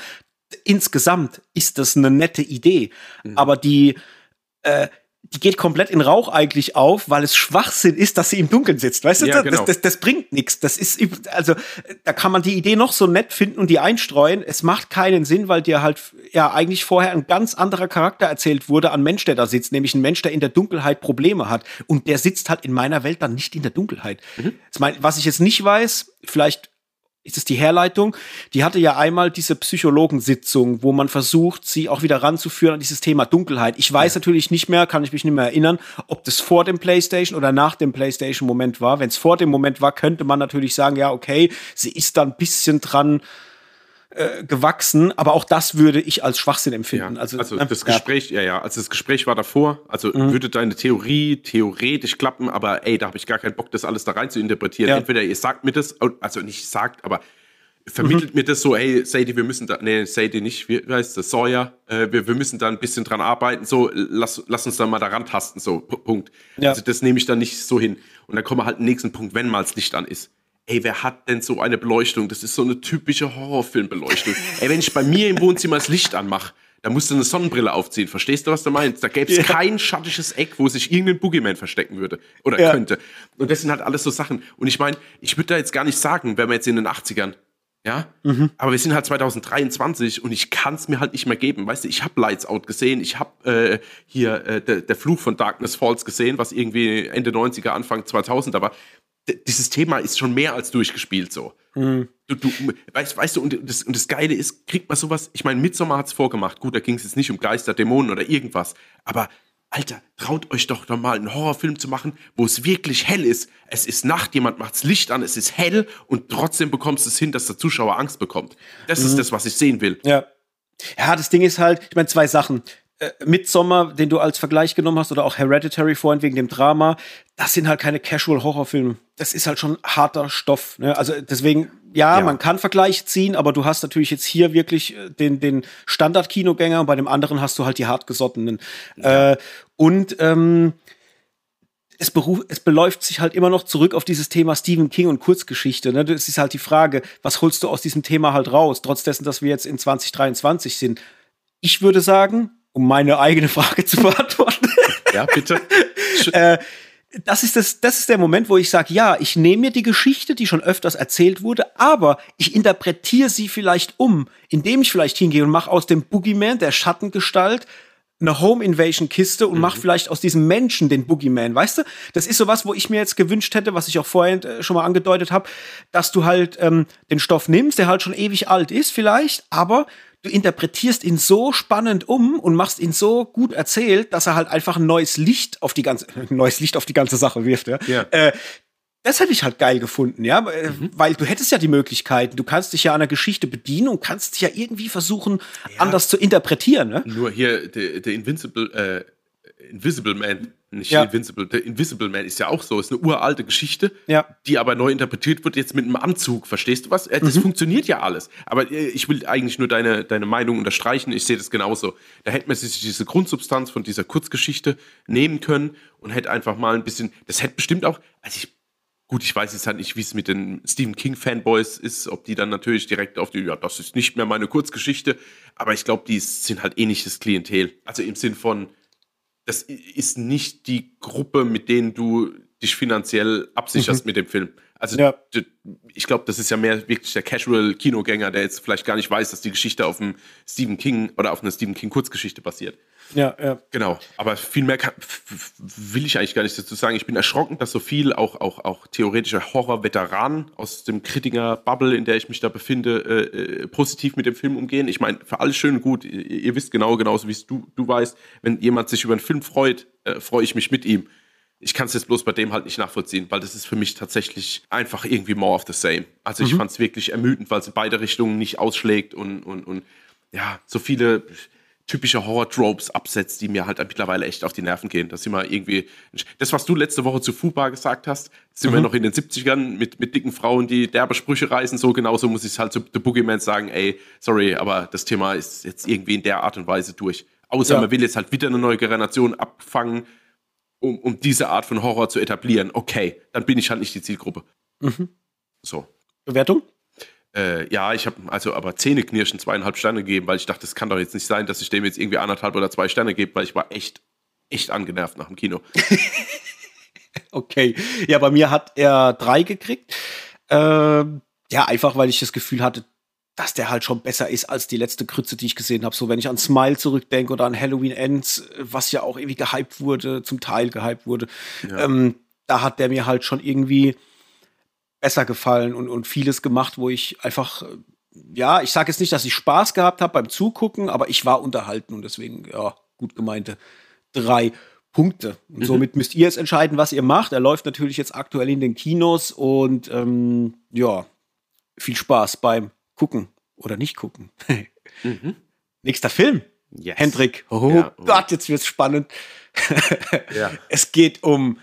insgesamt ist das eine nette Idee, mhm. aber die äh, die geht komplett in Rauch eigentlich auf, weil es Schwachsinn ist, dass sie im Dunkeln sitzt. Weißt du, ja, genau. das, das, das, bringt nichts. Das ist, also, da kann man die Idee noch so nett finden und die einstreuen. Es macht keinen Sinn, weil dir halt, ja, eigentlich vorher ein ganz anderer Charakter erzählt wurde an Mensch, der da sitzt, nämlich ein Mensch, der in der Dunkelheit Probleme hat. Und der sitzt halt in meiner Welt dann nicht in der Dunkelheit. Mhm. Was ich jetzt nicht weiß, vielleicht ist es die Herleitung, die hatte ja einmal diese Psychologensitzung, wo man versucht, sie auch wieder ranzuführen an dieses Thema Dunkelheit. Ich weiß ja. natürlich nicht mehr, kann ich mich nicht mehr erinnern, ob das vor dem PlayStation oder nach dem PlayStation-Moment war. Wenn es vor dem Moment war, könnte man natürlich sagen, ja, okay, sie ist da ein bisschen dran äh, gewachsen, aber auch das würde ich als Schwachsinn empfinden. Ja, also, also ne? das Gespräch, ja, ja, also das Gespräch war davor, also Mhm. würde deine Theorie theoretisch klappen, aber ey, da habe ich gar keinen Bock, das alles da rein zu interpretieren. Ja. Entweder ihr sagt mir das, also nicht sagt, aber Mhm. vermittelt mir das so, hey, Sadie, wir müssen da, nee, Sadie nicht, wie heißt das, Sawyer, äh, wir, wir müssen da ein bisschen dran arbeiten, so, lass, lass uns da mal daran tasten, so, Punkt. Ja. Also das nehme ich dann nicht so hin. Und dann kommen wir halt den nächsten Punkt, wenn mal das Licht an ist. Ey, wer hat denn so eine Beleuchtung? Das ist so eine typische Horrorfilmbeleuchtung. Ey, wenn ich bei mir im Wohnzimmer das Licht anmache, da musst du eine Sonnenbrille aufziehen. Verstehst du, was du meinst? Da gäbe es Ja. kein schattiges Eck, wo sich irgendein Boogeyman verstecken würde. Oder Ja. könnte. Und das sind halt alles so Sachen. Und ich meine, ich würde da jetzt gar nicht sagen, wenn wir jetzt in den 80ern, ja, Mhm. aber wir sind halt 2023 und ich kann es mir halt nicht mehr geben. Weißt du, ich habe Lights Out gesehen, ich habe äh, hier äh, der, der Fluch von Darkness Falls gesehen, was irgendwie Ende 90er, Anfang 2000, aber d- dieses Thema ist schon mehr als durchgespielt so. Mhm. Du, du, weißt, weißt du, und das, und das Geile ist, kriegt man sowas, ich meine, Midsommar hat's vorgemacht, gut, da ging es jetzt nicht um Geister, Dämonen oder irgendwas, aber Alter, traut euch doch noch mal einen Horrorfilm zu machen, wo es wirklich hell ist. Es ist Nacht, jemand macht's Licht an, es ist hell und trotzdem bekommst du es hin, dass der Zuschauer Angst bekommt. Das ist das, was ich sehen will. Ja. Ja, das Ding ist halt, ich meine, zwei Sachen. Äh, Midsommar, den du als Vergleich genommen hast, oder auch Hereditary vorhin wegen dem Drama, das sind halt keine Casual-Horrorfilme. Das ist halt schon harter Stoff. Ne? Also deswegen, ja, Ja. man kann Vergleiche ziehen, aber du hast natürlich jetzt hier wirklich äh, den, den Standard-Kinogänger und bei dem anderen hast du halt die hartgesottenen. Äh, und ähm, es, beruf, es beläuft sich halt immer noch zurück auf dieses Thema Stephen King und Kurzgeschichte. Ne? Das ist halt die Frage, was holst du aus diesem Thema halt raus, trotz dessen, dass wir jetzt in 2023 sind. Ich würde sagen, um meine eigene Frage zu beantworten, Ja, bitte. äh, das ist, das, das ist der Moment, wo ich sage, ja, ich nehme mir die Geschichte, die schon öfters erzählt wurde, aber ich interpretiere sie vielleicht um, indem ich vielleicht hingehe und mache aus dem Boogeyman, der Schattengestalt, eine Home Invasion Kiste und mach vielleicht aus diesem Menschen den Boogeyman, weißt du? Das ist sowas, wo ich mir jetzt gewünscht hätte, was ich auch vorhin äh, schon mal angedeutet habe, dass du halt ähm, den Stoff nimmst, der halt schon ewig alt ist vielleicht, aber du interpretierst ihn so spannend um und machst ihn so gut erzählt, dass er halt einfach ein neues Licht auf die ganze neues Licht auf die ganze Sache wirft, ja. Ja. Äh, das hätte ich halt geil gefunden, ja, äh, weil du hättest ja die Möglichkeiten, du kannst dich ja an der Geschichte bedienen und kannst dich ja irgendwie versuchen, anders zu interpretieren, ne? Nur hier, der, der Invincible, äh, Invisible Man, nicht Ja. Invincible, der Invisible Man ist ja auch so, ist eine uralte Geschichte, Ja. die aber neu interpretiert wird jetzt mit einem Anzug, verstehst du was? Das funktioniert ja alles. Aber äh, ich will eigentlich nur deine, deine Meinung unterstreichen, ich sehe das genauso. Da hätte man sich diese Grundsubstanz von dieser Kurzgeschichte nehmen können und hätte einfach mal ein bisschen, das hätte bestimmt auch, also ich, gut, ich weiß jetzt halt nicht, wie es mit den Stephen King Fanboys ist, ob die dann natürlich direkt auf die, ja, das ist nicht mehr meine Kurzgeschichte, aber ich glaube, die sind halt ähnliches Klientel. Also im Sinn von, das ist nicht die Gruppe, mit denen du dich finanziell absicherst mit dem Film. Also Ja. ich glaube, das ist ja mehr wirklich der Casual-Kinogänger, der jetzt vielleicht gar nicht weiß, dass die Geschichte auf einem Stephen King oder auf einer Stephen King Kurzgeschichte basiert. Ja, ja. Genau, aber viel mehr kann, will ich eigentlich gar nicht dazu sagen. Ich bin erschrocken, dass so viel auch, auch, auch theoretische Horror-Veteranen aus dem Kritiker-Bubble, in der ich mich da befinde, äh, äh, positiv mit dem Film umgehen. Ich meine, für alles schön und gut. Ihr, ihr wisst genau, genauso wie es du, du weißt, wenn jemand sich über einen Film freut, äh, freue ich mich mit ihm. Ich kann es jetzt bloß bei dem halt nicht nachvollziehen, weil das ist für mich tatsächlich einfach irgendwie more of the same. Also ich fand es wirklich ermüdend, weil es in beide Richtungen nicht ausschlägt und, und, und ja, so viele typische Horror-Tropes absetzt, die mir halt mittlerweile echt auf die Nerven gehen. Das sind wir irgendwie, das, was du letzte Woche zu Fuba gesagt hast, sind wir noch in den 70ern mit, mit dicken Frauen, die derbe Sprüche reißen. So genauso muss ich es halt zu The Boogeyman sagen, ey, sorry, aber das Thema ist jetzt irgendwie in der Art und Weise durch. Außer Ja. man will jetzt halt wieder eine neue Generation abfangen, um, um diese Art von Horror zu etablieren. Okay, dann bin ich halt nicht die Zielgruppe. So. Bewertung? Äh, ja, ich habe also aber Zähneknirschen zweieinhalb Sterne gegeben, weil ich dachte, es kann doch jetzt nicht sein, dass ich dem jetzt irgendwie anderthalb oder zwei Sterne gebe, weil ich war echt, echt angenervt nach dem Kino. Okay. Ja, bei mir hat er drei gekriegt. Ähm, ja, einfach weil ich das Gefühl hatte, dass der halt schon besser ist als die letzte Krütze, die ich gesehen habe. So, wenn ich an Smile zurückdenke oder an Halloween Ends, was ja auch irgendwie gehypt wurde, zum Teil gehypt wurde, Ja. ähm, da hat der mir halt schon irgendwie besser gefallen und, und vieles gemacht, wo ich einfach, äh, ja, ich sage jetzt nicht, dass ich Spaß gehabt habe beim Zugucken, aber ich war unterhalten und deswegen, ja, gut gemeinte drei Punkte. Und somit müsst ihr jetzt entscheiden, was ihr macht. Er läuft natürlich jetzt aktuell in den Kinos und ähm, ja, viel Spaß beim Gucken. oder nicht gucken. mhm. Nächster Film. Yes. Hendrik. Oh ja, oh. Gott, jetzt wird's spannend. ja. Es geht um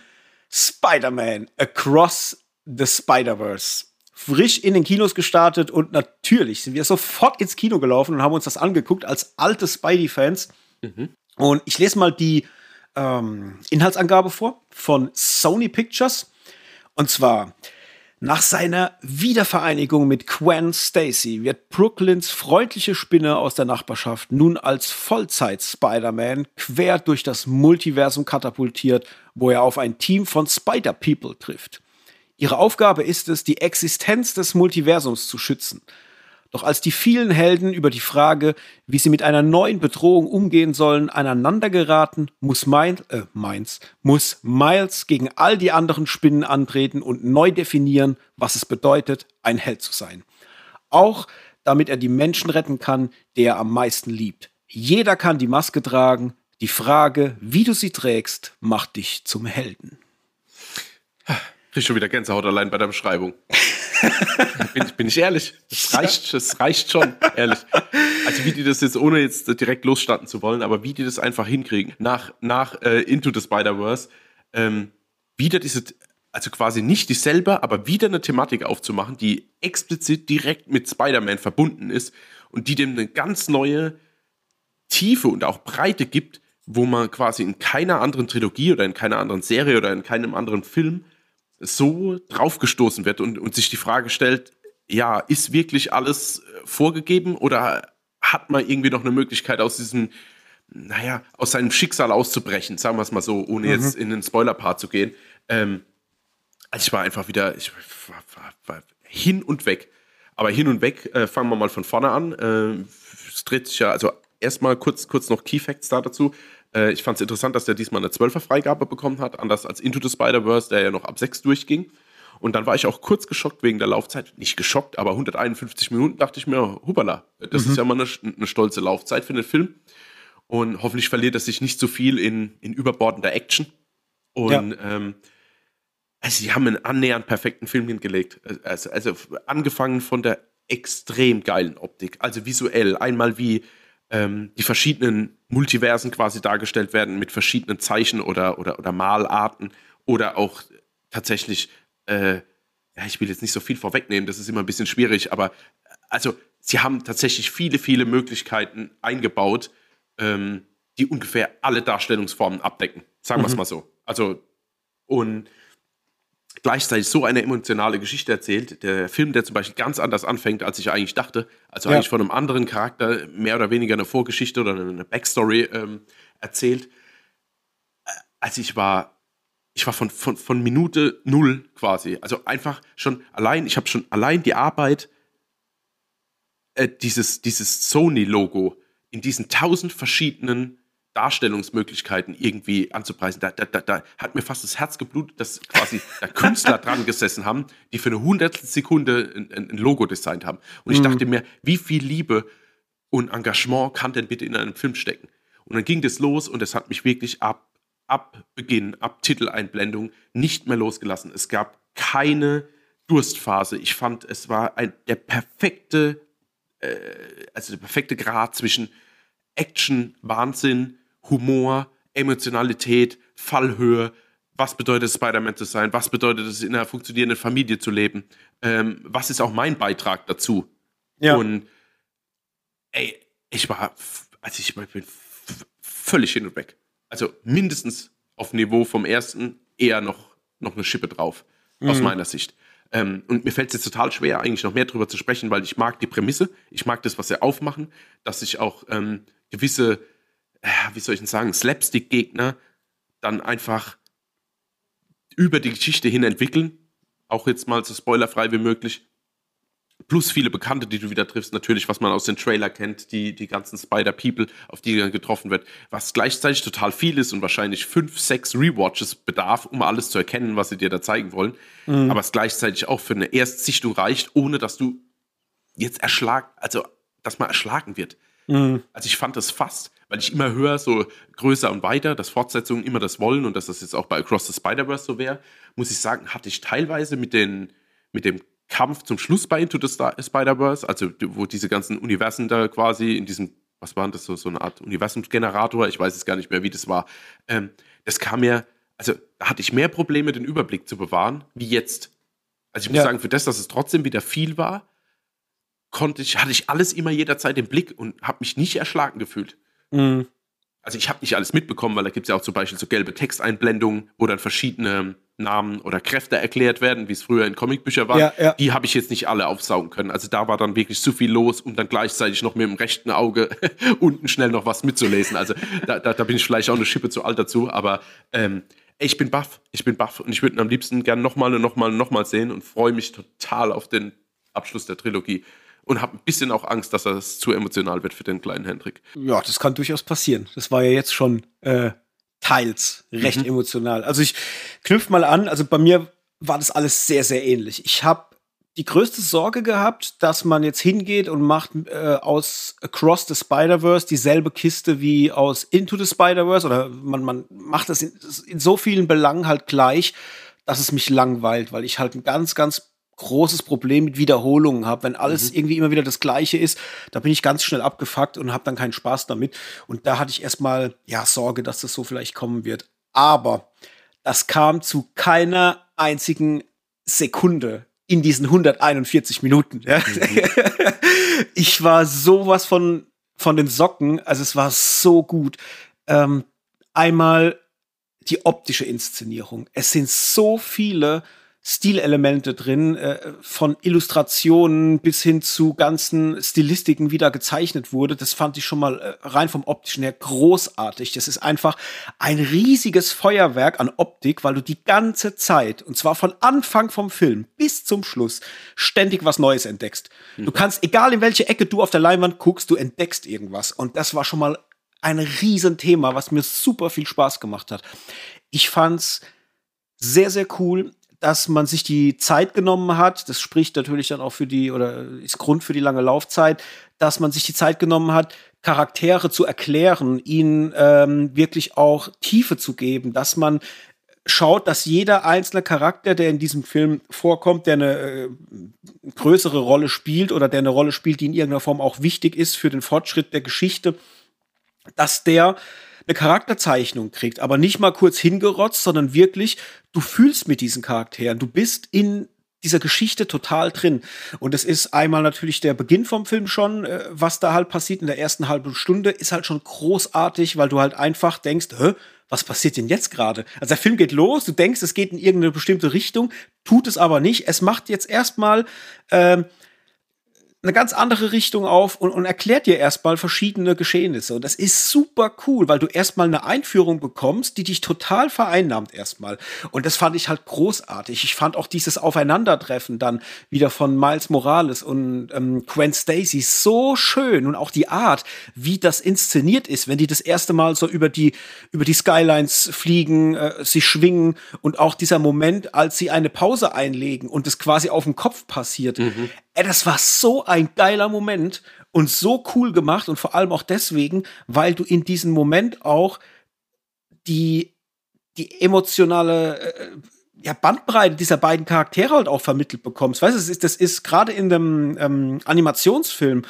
Spider-Man Across the Spider-Verse. Frisch in den Kinos gestartet und natürlich sind wir sofort ins Kino gelaufen und haben uns das angeguckt als alte Spidey-Fans. Mhm. Und ich lese mal die ähm, Inhaltsangabe vor von Sony Pictures. Und zwar, nach seiner Wiedervereinigung mit Gwen Stacy wird Brooklyns freundliche Spinne aus der Nachbarschaft nun als Vollzeit-Spider-Man quer durch das Multiversum katapultiert, wo er auf ein Team von Spider-People trifft. Ihre Aufgabe ist es, die Existenz des Multiversums zu schützen – doch als die vielen Helden über die Frage, wie sie mit einer neuen Bedrohung umgehen sollen, aneinandergeraten, muss Miles, äh, Mainz, muss Miles gegen all die anderen Spinnen antreten und neu definieren, was es bedeutet, ein Held zu sein. Auch damit er die Menschen retten kann, die er am meisten liebt. Jeder kann die Maske tragen. Die Frage, wie du sie trägst, macht dich zum Helden. Krieg schon wieder Gänsehaut allein bei der Beschreibung. bin, bin, ich ehrlich. Es reicht, es reicht schon, ehrlich. Also wie die das jetzt, ohne jetzt direkt losstarten zu wollen, aber wie die das einfach hinkriegen, nach, nach äh, Into the Spider-Verse, ähm, wieder diese, also quasi nicht dieselbe, aber wieder eine Thematik aufzumachen, die explizit direkt mit Spider-Man verbunden ist und die dem eine ganz neue Tiefe und auch Breite gibt, wo man quasi in keiner anderen Trilogie oder in keiner anderen Serie oder in keinem anderen Film so draufgestoßen wird und, und sich die Frage stellt, ja, ist wirklich alles äh, vorgegeben oder hat man irgendwie noch eine Möglichkeit aus diesem, naja, aus seinem Schicksal auszubrechen, sagen wir es mal so, ohne mhm. jetzt in den Spoiler-Part zu gehen. Ähm, also ich war einfach wieder, ich war, war, war hin und weg. Aber hin und weg, äh, fangen wir mal von vorne an. Äh, es dreht sich ja, also erstmal kurz, kurz noch Key Facts da dazu. Äh, ich fand es interessant, dass der diesmal eine 12er Freigabe bekommen hat, anders als Into the Spider-Verse, der ja noch ab 6 durchging. Und dann war ich auch kurz geschockt wegen der Laufzeit. Nicht geschockt, aber 151 Minuten dachte ich mir, hupala, das mhm. ist ja mal eine, eine, stolze Laufzeit für den Film. Und hoffentlich verliert er sich nicht so viel in, in überbordender Action. Und ja. ähm, also sie haben einen annähernd perfekten Film hingelegt. Also, also angefangen von der extrem geilen Optik. Also visuell. Einmal wie ähm, die verschiedenen Multiversen quasi dargestellt werden mit verschiedenen Zeichen oder, oder, oder Malarten oder auch tatsächlich, äh, ja, ich will jetzt nicht so viel vorwegnehmen, das ist immer ein bisschen schwierig, aber also sie haben tatsächlich viele, viele Möglichkeiten eingebaut, ähm, die ungefähr alle Darstellungsformen abdecken. Sagen wir es mhm. mal so. Also, und gleichzeitig so eine emotionale Geschichte erzählt. Der Film, der zum Beispiel ganz anders anfängt, als ich eigentlich dachte, also ja. eigentlich von einem anderen Charakter mehr oder weniger eine Vorgeschichte oder eine Backstory ähm, erzählt. Also ich war, ich war von, von, von Minute null quasi. Also einfach schon allein, ich habe schon allein die Arbeit, äh, dieses, dieses Sony-Logo in diesen tausend verschiedenen Darstellungsmöglichkeiten irgendwie anzupreisen. Da, da, da, da hat mir fast das Herz geblutet, dass quasi da Künstler dran gesessen haben, die für eine hundertstel Sekunde ein, ein, Logo designt haben. Und ich mhm. dachte mir, wie viel Liebe und Engagement kann denn bitte in einem Film stecken? Und dann ging das los und es hat mich wirklich ab, ab Beginn, ab Titeleinblendung nicht mehr losgelassen. Es gab keine Durstphase. Ich fand, es war ein, der perfekte, äh, also der perfekte Grad zwischen Action, Wahnsinn, Humor, Emotionalität, Fallhöhe, was bedeutet es, Spider-Man zu sein, was bedeutet es, in einer funktionierenden Familie zu leben, ähm, was ist auch mein Beitrag dazu. Ja. Und ey, ich war, also ich bin völlig hin und weg. Also mindestens auf Niveau vom ersten, eher noch, noch eine Schippe drauf, mhm. aus meiner Sicht. Ähm, und mir fällt es jetzt total schwer, eigentlich noch mehr darüber zu sprechen, weil ich mag die Prämisse, ich mag das, was sie aufmachen, dass sich auch ähm, gewisse wie soll ich denn sagen, Slapstick-Gegner dann einfach über die Geschichte hin entwickeln. Auch jetzt mal so spoilerfrei wie möglich. Plus viele Bekannte, die du wieder triffst, natürlich, was man aus den Trailer kennt, die, die ganzen Spider-People, auf die dann getroffen wird, was gleichzeitig total viel ist und wahrscheinlich fünf, sechs Rewatches bedarf, um alles zu erkennen, was sie dir da zeigen wollen. Mhm. Aber es gleichzeitig auch für eine Erstsichtung reicht, ohne dass du jetzt erschlagen, also dass man erschlagen wird. Mhm. Also ich fand das fast weil ich immer höre, so größer und weiter, dass Fortsetzungen immer das wollen und dass das jetzt auch bei Across the Spider-Verse so wäre, muss ich sagen, hatte ich teilweise mit, den, mit dem Kampf zum Schluss bei Into the Spider-Verse, also wo diese ganzen Universen da quasi in diesem, was war das, so, so eine Art Universumsgenerator, ich weiß es gar nicht mehr, wie das war. Ähm, das kam mir, also da hatte ich mehr Probleme, den Überblick zu bewahren, wie jetzt. Also ich muss ja. sagen, für das, dass es trotzdem wieder viel war, konnte ich, hatte ich alles immer jederzeit im Blick und habe mich nicht erschlagen gefühlt. Mhm. Also ich habe nicht alles mitbekommen, weil da gibt es ja auch zum Beispiel so gelbe Texteinblendungen, wo dann verschiedene Namen oder Kräfte erklärt werden, wie es früher in Comicbüchern war. Ja, ja. Die habe ich jetzt nicht alle aufsaugen können. Also da war dann wirklich zu viel los, um dann gleichzeitig noch mit dem rechten Auge unten schnell noch was mitzulesen. Also da, da, da, bin ich vielleicht auch eine Schippe zu alt dazu, aber ähm, ich bin baff. Ich bin baff und ich würde ihn am liebsten gerne nochmal und nochmal und nochmal sehen und freue mich total auf den Abschluss der Trilogie und habe ein bisschen auch Angst, dass das zu emotional wird für den kleinen Hendrik. Ja, das kann durchaus passieren. Das war ja jetzt schon äh, teils recht mhm. emotional. Also ich knüpfe mal an, also bei mir war das alles sehr, sehr ähnlich. Ich habe die größte Sorge gehabt, dass man jetzt hingeht und macht äh, aus Across the Spider-Verse dieselbe Kiste wie aus Into the Spider-Verse oder man, man macht das in, in so vielen Belangen halt gleich, dass es mich langweilt, weil ich halt ein ganz, ganz großes Problem mit Wiederholungen habe. Wenn alles mhm. irgendwie immer wieder das Gleiche ist, da bin ich ganz schnell abgefuckt und habe dann keinen Spaß damit. Und da hatte ich erstmal ja Sorge, dass das so vielleicht kommen wird. Aber das kam zu keiner einzigen Sekunde in diesen 141 Minuten. Ja. Mhm. ich war sowas von von den Socken, also es war so gut. Ähm, einmal die optische Inszenierung. Es sind so viele Stilelemente drin, äh, von Illustrationen bis hin zu ganzen Stilistiken, wie da gezeichnet wurde. Das fand ich schon mal äh, rein vom optischen her großartig. Das ist einfach ein riesiges Feuerwerk an Optik, weil du die ganze Zeit, und zwar von Anfang vom Film bis zum Schluss, ständig was Neues entdeckst. Mhm. Du kannst, egal in welche Ecke du auf der Leinwand guckst, du entdeckst irgendwas. Und das war schon mal ein Riesenthema, was mir super viel Spaß gemacht hat. Ich fand's sehr, sehr cool dass man sich die Zeit genommen hat, das spricht natürlich dann auch für die oder ist Grund für die lange Laufzeit, dass man sich die Zeit genommen hat, Charaktere zu erklären, ihnen ähm, wirklich auch Tiefe zu geben, dass man schaut, dass jeder einzelne Charakter, der in diesem Film vorkommt, der eine äh, größere Rolle spielt oder der eine Rolle spielt, die in irgendeiner Form auch wichtig ist für den Fortschritt der Geschichte, dass der eine Charakterzeichnung kriegt, aber nicht mal kurz hingerotzt, sondern wirklich, du fühlst mit diesen Charakteren, du bist in dieser Geschichte total drin. Und es ist einmal natürlich der Beginn vom Film schon, äh, was da halt passiert in der ersten halben Stunde, ist halt schon großartig, weil du halt einfach denkst, Hä, was passiert denn jetzt gerade? Also der Film geht los, du denkst, es geht in irgendeine bestimmte Richtung, tut es aber nicht. Es macht jetzt erstmal ähm, eine ganz andere Richtung auf und, und erklärt dir erstmal verschiedene Geschehnisse. Und das ist super cool, weil du erstmal eine Einführung bekommst, die dich total vereinnahmt erstmal. Und das fand ich halt großartig. Ich fand auch dieses Aufeinandertreffen dann wieder von Miles Morales und ähm, Gwen Stacy so schön und auch die Art, wie das inszeniert ist, wenn die das erste Mal so über die über die Skylines fliegen, äh, sich schwingen und auch dieser Moment, als sie eine Pause einlegen und es quasi auf dem Kopf passiert. Mhm. Ey, das war so ein geiler Moment und so cool gemacht und vor allem auch deswegen, weil du in diesem Moment auch die, die emotionale äh, ja, Bandbreite dieser beiden Charaktere halt auch vermittelt bekommst. Weißt du, das ist, das ist gerade in dem ähm, Animationsfilm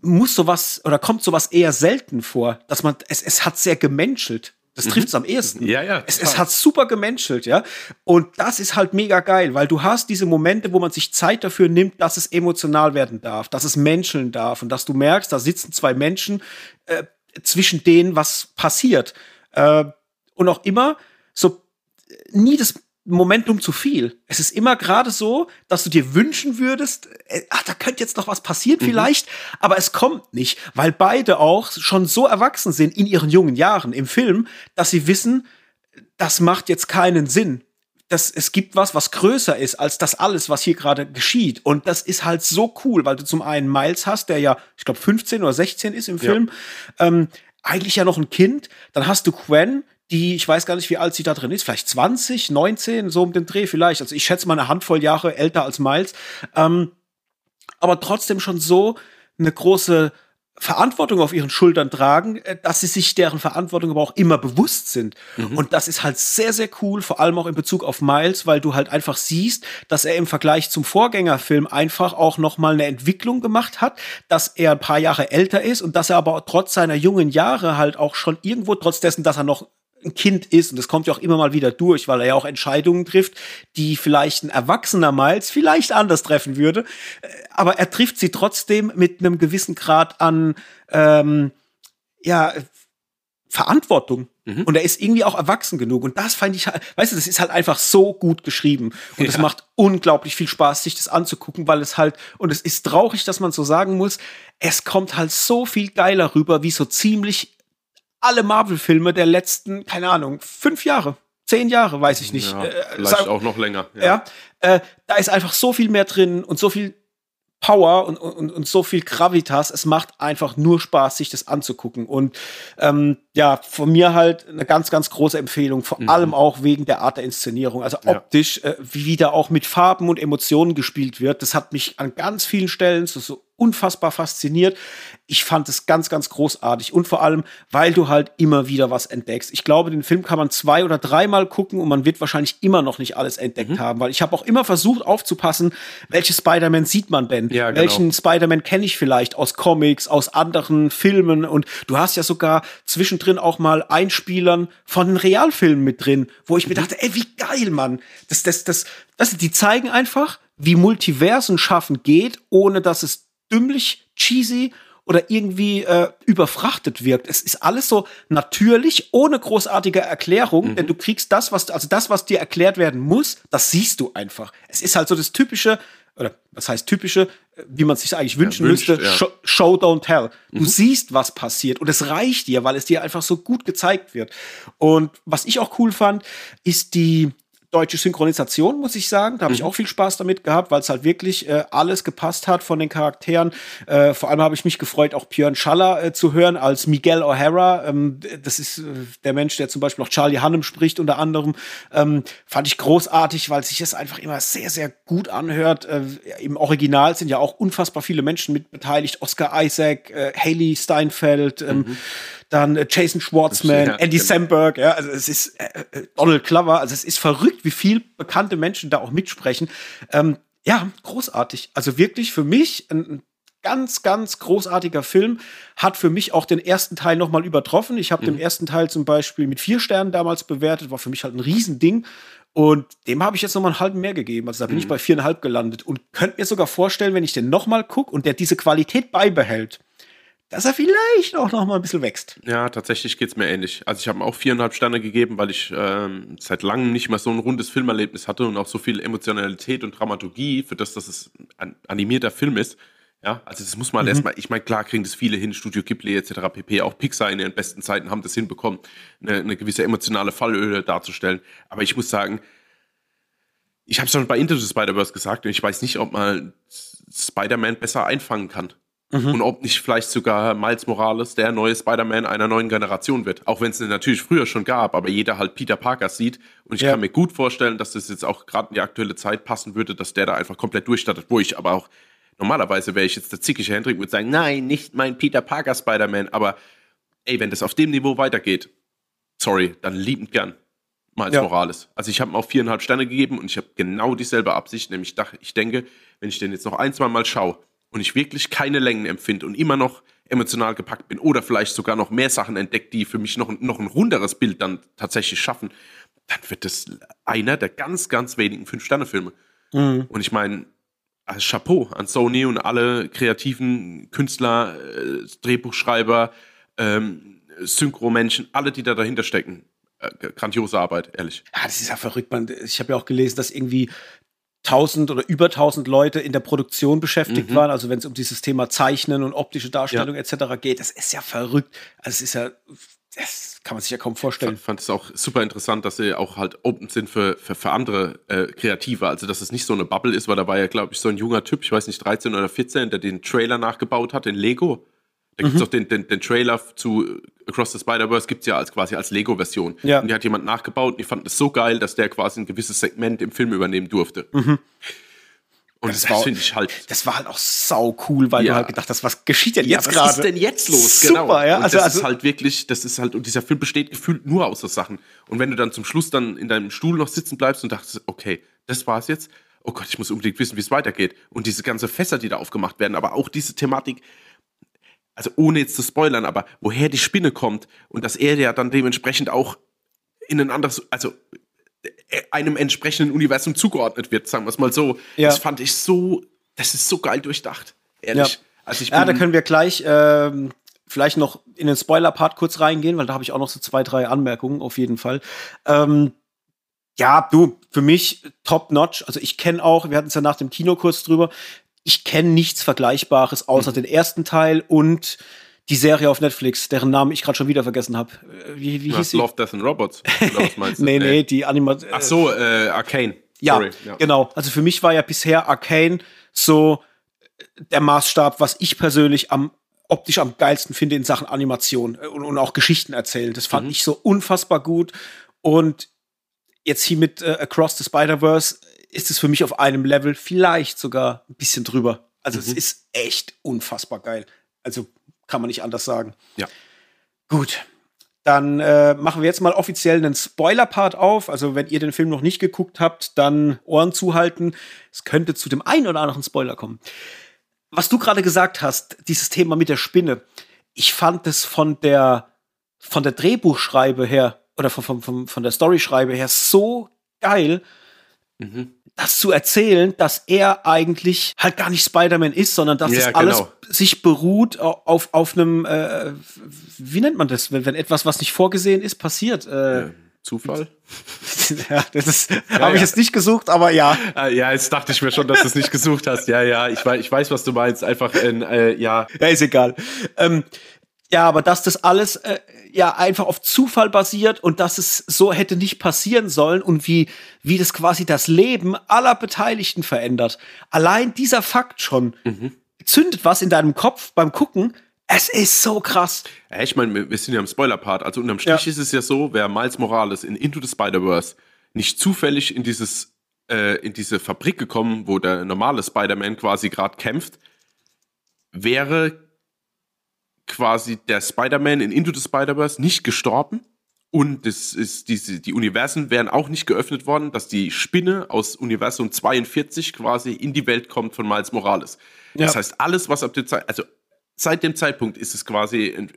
muss sowas oder kommt sowas eher selten vor, dass man es, es hat sehr gemenschelt. Das mhm. trifft es am ehesten. Ja, ja. Es, es, hat super gemenschelt, ja. Und das ist halt mega geil, weil du hast diese Momente, wo man sich Zeit dafür nimmt, dass es emotional werden darf, dass es menscheln darf und dass du merkst, da sitzen zwei Menschen, äh, zwischen denen was passiert. Äh, und auch immer so nie das Momentum zu viel. Es ist immer gerade so, dass du dir wünschen würdest, äh, ach, da könnte jetzt noch was passieren mhm. vielleicht, aber es kommt nicht, weil beide auch schon so erwachsen sind in ihren jungen Jahren im Film, dass sie wissen, das macht jetzt keinen Sinn. Das, es gibt was, was größer ist als das alles, was hier gerade geschieht. Und das ist halt so cool, weil du zum einen Miles hast, der ja, ich glaube, 15 oder 16 ist im Film, ja. ähm, eigentlich ja noch ein Kind. Dann hast du Quen, die, ich weiß gar nicht, wie alt sie da drin ist, vielleicht 20, 19, so um den Dreh vielleicht. Also ich schätze mal eine Handvoll Jahre älter als Miles. Ähm, aber trotzdem schon so eine große Verantwortung auf ihren Schultern tragen, äh, dass sie sich deren Verantwortung aber auch immer bewusst sind. Mhm. Und das ist halt sehr, sehr cool, vor allem auch in Bezug auf Miles, weil du halt einfach siehst, dass er im Vergleich zum Vorgängerfilm einfach auch nochmal eine Entwicklung gemacht hat, dass er ein paar Jahre älter ist und dass er aber trotz seiner jungen Jahre halt auch schon irgendwo, trotz dessen, dass er noch ein Kind ist, und das kommt ja auch immer mal wieder durch, weil er ja auch Entscheidungen trifft, die vielleicht ein erwachsener Miles vielleicht anders treffen würde. Äh, aber er trifft sie trotzdem mit einem gewissen Grad an ähm, ja, Verantwortung. Mhm. Und er ist irgendwie auch erwachsen genug. Und das fand ich halt, weißt du, das ist halt einfach so gut geschrieben. Und es ja. macht unglaublich viel Spaß, sich das anzugucken, weil es halt, und es ist traurig, dass man so sagen muss, es kommt halt so viel geiler rüber, wie so ziemlich alle Marvel-Filme der letzten, keine Ahnung, fünf Jahre, zehn Jahre, weiß ich nicht. Ja, äh, vielleicht sag, auch noch länger. Ja, ja äh, da ist einfach so viel mehr drin und so viel Power und, und, und so viel Gravitas. Es macht einfach nur Spaß, sich das anzugucken. Und ähm, ja, von mir halt eine ganz, ganz große Empfehlung, vor mhm. allem auch wegen der Art der Inszenierung. Also optisch, ja. äh, wie da auch mit Farben und Emotionen gespielt wird. Das hat mich an ganz vielen Stellen so, so unfassbar fasziniert. Ich fand es ganz, ganz großartig und vor allem, weil du halt immer wieder was entdeckst. Ich glaube, den Film kann man zwei oder dreimal gucken und man wird wahrscheinlich immer noch nicht alles entdeckt mhm. haben, weil ich habe auch immer versucht aufzupassen, welche Spider-Man sieht man denn? Ja, genau. Welchen Spider-Man kenne ich vielleicht aus Comics, aus anderen Filmen und du hast ja sogar zwischendrin auch mal Einspielern von den Realfilmen mit drin, wo ich mhm. mir dachte, ey, wie geil, Mann. Das, das, das, das, die zeigen einfach, wie Multiversen schaffen geht, ohne dass es dümmlich, cheesy oder irgendwie äh, überfrachtet wirkt. Es ist alles so natürlich, ohne großartige Erklärung, mhm. denn du kriegst das, was, also das, was dir erklärt werden muss, das siehst du einfach. Es ist halt so das typische, oder was heißt typische, wie man sich eigentlich wünschen ja, wünscht, müsste, ja. show, show, don't tell. Du mhm. siehst, was passiert und es reicht dir, weil es dir einfach so gut gezeigt wird. Und was ich auch cool fand, ist die deutsche Synchronisation, muss ich sagen. Da habe ich mhm. auch viel Spaß damit gehabt, weil es halt wirklich äh, alles gepasst hat von den Charakteren. Äh, vor allem habe ich mich gefreut, auch Björn Schaller äh, zu hören als Miguel O'Hara. Ähm, das ist äh, der Mensch, der zum Beispiel auch Charlie Hannem spricht, unter anderem. Ähm, fand ich großartig, weil sich es einfach immer sehr, sehr gut anhört. Äh, Im Original sind ja auch unfassbar viele Menschen mit beteiligt. Oscar Isaac, äh, Haley Steinfeld, ähm, mhm dann äh, Jason Schwartzman, ja, Andy genau. Samberg, ja, also es ist äh, äh, Donald Glover, also es ist verrückt, wie viel bekannte Menschen da auch mitsprechen. Ähm, ja, großartig. Also wirklich für mich ein ganz, ganz großartiger Film. Hat für mich auch den ersten Teil nochmal übertroffen. Ich habe mhm. den ersten Teil zum Beispiel mit vier Sternen damals bewertet, war für mich halt ein Riesending. Und dem habe ich jetzt nochmal einen halben mehr gegeben. Also da bin mhm. ich bei viereinhalb gelandet und könnte mir sogar vorstellen, wenn ich den nochmal gucke und der diese Qualität beibehält, dass er vielleicht auch noch mal ein bisschen wächst. Ja, tatsächlich geht es mir ähnlich. Also ich habe ihm auch viereinhalb Sterne gegeben, weil ich ähm, seit langem nicht mehr so ein rundes Filmerlebnis hatte und auch so viel Emotionalität und Dramaturgie für das, dass es ein animierter Film ist. Ja, also das muss man mhm. erstmal, ich meine, klar kriegen das viele hin, Studio Ghibli etc. pp. Auch Pixar in ihren besten Zeiten haben das hinbekommen, eine, eine gewisse emotionale Fallöle darzustellen. Aber ich muss sagen, ich habe es schon bei Into the Spider-Verse gesagt und ich weiß nicht, ob man Spider-Man besser einfangen kann. Mhm. Und ob nicht vielleicht sogar Miles Morales der neue Spider-Man einer neuen Generation wird. Auch wenn es ihn natürlich früher schon gab, aber jeder halt Peter Parker sieht. Und ich ja. kann mir gut vorstellen, dass das jetzt auch gerade in die aktuelle Zeit passen würde, dass der da einfach komplett durchstattet. Wo ich aber auch, normalerweise wäre ich jetzt der zickige Hendrik und würde sagen, nein, nicht mein Peter Parker Spider-Man. Aber ey, wenn das auf dem Niveau weitergeht, sorry, dann liebend gern. Miles ja. Morales. Also ich habe ihm auch viereinhalb Sterne gegeben und ich habe genau dieselbe Absicht, nämlich ich denke, wenn ich den jetzt noch ein, zwei Mal schaue, und ich wirklich keine Längen empfinde und immer noch emotional gepackt bin oder vielleicht sogar noch mehr Sachen entdeckt, die für mich noch, noch ein runderes Bild dann tatsächlich schaffen, dann wird das einer der ganz, ganz wenigen Fünf-Sterne-Filme. Mhm. Und ich meine, als Chapeau an Sony und alle kreativen Künstler, äh, Drehbuchschreiber, ähm, Synchro-Menschen, alle, die da dahinter stecken. Äh, grandiose Arbeit, ehrlich. Ja, das ist ja verrückt, man. Ich habe ja auch gelesen, dass irgendwie 1000 oder über 1000 Leute in der Produktion beschäftigt mhm. waren, also wenn es um dieses Thema Zeichnen und optische Darstellung ja. etc. geht, das ist ja verrückt. Also es ist ja, das kann man sich ja kaum vorstellen. Ich fand es auch super interessant, dass sie auch halt open sind für, für, für andere äh, Kreative, also dass es nicht so eine Bubble ist, weil da war ja, glaube ich, so ein junger Typ, ich weiß nicht, 13 oder 14, der den Trailer nachgebaut hat in Lego. Da gibt es mhm. auch den, den, den, Trailer zu Across the Spider-Verse, gibt es ja als quasi als Lego-Version. Ja. Und die hat jemand nachgebaut und ich fand das so geil, dass der quasi ein gewisses Segment im Film übernehmen durfte. Mhm. Und das, das finde ich halt. Das war halt auch sau cool, weil ja. du halt gedacht hast, was geschieht denn jetzt gerade? Was ist denn jetzt los? Super, genau. ja. Und also, das also, ist halt wirklich, das ist halt, und dieser Film besteht gefühlt nur aus so Sachen. Und wenn du dann zum Schluss dann in deinem Stuhl noch sitzen bleibst und dachtest, okay, das war's jetzt. Oh Gott, ich muss unbedingt wissen, wie es weitergeht. Und diese ganze Fässer, die da aufgemacht werden, aber auch diese Thematik, also ohne jetzt zu spoilern, aber woher die Spinne kommt und dass er ja dann dementsprechend auch in ein anderes, also äh, einem entsprechenden Universum zugeordnet wird, sagen wir es mal so. Ja. Das fand ich so, das ist so geil durchdacht, ehrlich. Ja, also ich ja da können wir gleich ähm, vielleicht noch in den Spoiler-Part kurz reingehen, weil da habe ich auch noch so zwei, drei Anmerkungen auf jeden Fall. Ähm, ja, du, für mich top notch. Also ich kenne auch, wir hatten es ja nach dem Kino kurz drüber, ich kenne nichts Vergleichbares außer mhm. den ersten Teil und die Serie auf Netflix, deren Namen ich gerade schon wieder vergessen habe. Äh, wie, wie hieß sie? Love, Death and Robots. Oder was meinst du? nee, nee, die Animation. Ach so, äh, Arcane. Ja, ja, genau. Also für mich war ja bisher Arcane so der Maßstab, was ich persönlich am optisch am geilsten finde in Sachen Animation äh, und, und auch Geschichten erzählen. Das fand mhm. ich so unfassbar gut. Und jetzt hier mit äh, Across the Spider-Verse ist es für mich auf einem Level vielleicht sogar ein bisschen drüber. Also mhm. es ist echt unfassbar geil. Also kann man nicht anders sagen. Ja. Gut. Dann äh, machen wir jetzt mal offiziell einen Spoiler-Part auf. Also, wenn ihr den Film noch nicht geguckt habt, dann Ohren zuhalten. Es könnte zu dem einen oder anderen Spoiler kommen. Was du gerade gesagt hast, dieses Thema mit der Spinne, ich fand es von der, von der Drehbuchschreibe her oder von, von, von, von der Storyschreibe her so geil, mhm das zu erzählen, dass er eigentlich halt gar nicht Spider-Man ist, sondern dass ja, das genau. alles sich beruht auf, auf einem, äh, wie nennt man das, wenn, wenn etwas, was nicht vorgesehen ist, passiert. Äh, ja. Zufall? ja, das ja, habe ich jetzt nicht gesucht, aber ja. Ah, ja, jetzt dachte ich mir schon, dass du es nicht gesucht hast. Ja, ja, ich weiß, ich weiß, was du meinst. Einfach, äh, ja. Ja, ist egal. Ähm, ja, aber dass das alles äh, ja einfach auf Zufall basiert und dass es so hätte nicht passieren sollen und wie, wie das quasi das Leben aller Beteiligten verändert. Allein dieser Fakt schon mhm. zündet was in deinem Kopf beim Gucken. Es ist so krass. Ja, ich meine, wir sind ja im Spoiler-Part. Also unterm Strich ja. ist es ja so, wer Miles Morales in Into the Spider-Verse nicht zufällig in dieses äh, in diese Fabrik gekommen, wo der normale Spider-Man quasi gerade kämpft, wäre quasi der Spider-Man in Into the Spider-Verse nicht gestorben. Und das ist diese, die Universen wären auch nicht geöffnet worden, dass die Spinne aus Universum 42 quasi in die Welt kommt von Miles Morales. Ja. Das heißt, alles, was ab dem Zeit, also seit dem Zeitpunkt ist es quasi ein,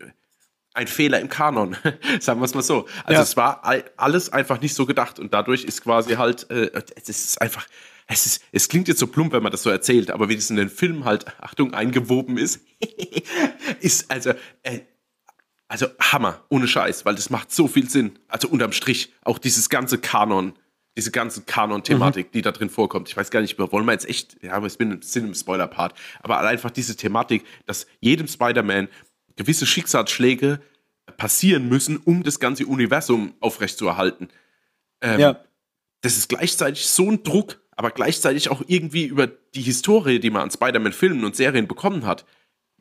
ein Fehler im Kanon, sagen wir es mal so. Also ja. es war alles einfach nicht so gedacht und dadurch ist quasi halt, äh, es ist einfach, es, ist, es klingt jetzt so plump, wenn man das so erzählt, aber wie das in den Film halt, Achtung, eingewoben ist, ist also, äh, also Hammer, ohne Scheiß, weil das macht so viel Sinn. Also unterm Strich, auch dieses ganze Kanon, diese ganze Kanon-Thematik, mhm. die da drin vorkommt. Ich weiß gar nicht, wollen wir jetzt echt, ja, aber es bin sind im Spoiler-Part, aber einfach diese Thematik, dass jedem Spider-Man gewisse Schicksalsschläge passieren müssen, um das ganze Universum aufrechtzuerhalten. Ähm, ja. Das ist gleichzeitig so ein Druck, aber gleichzeitig auch irgendwie über die Historie, die man an Spider-Man-Filmen und Serien bekommen hat,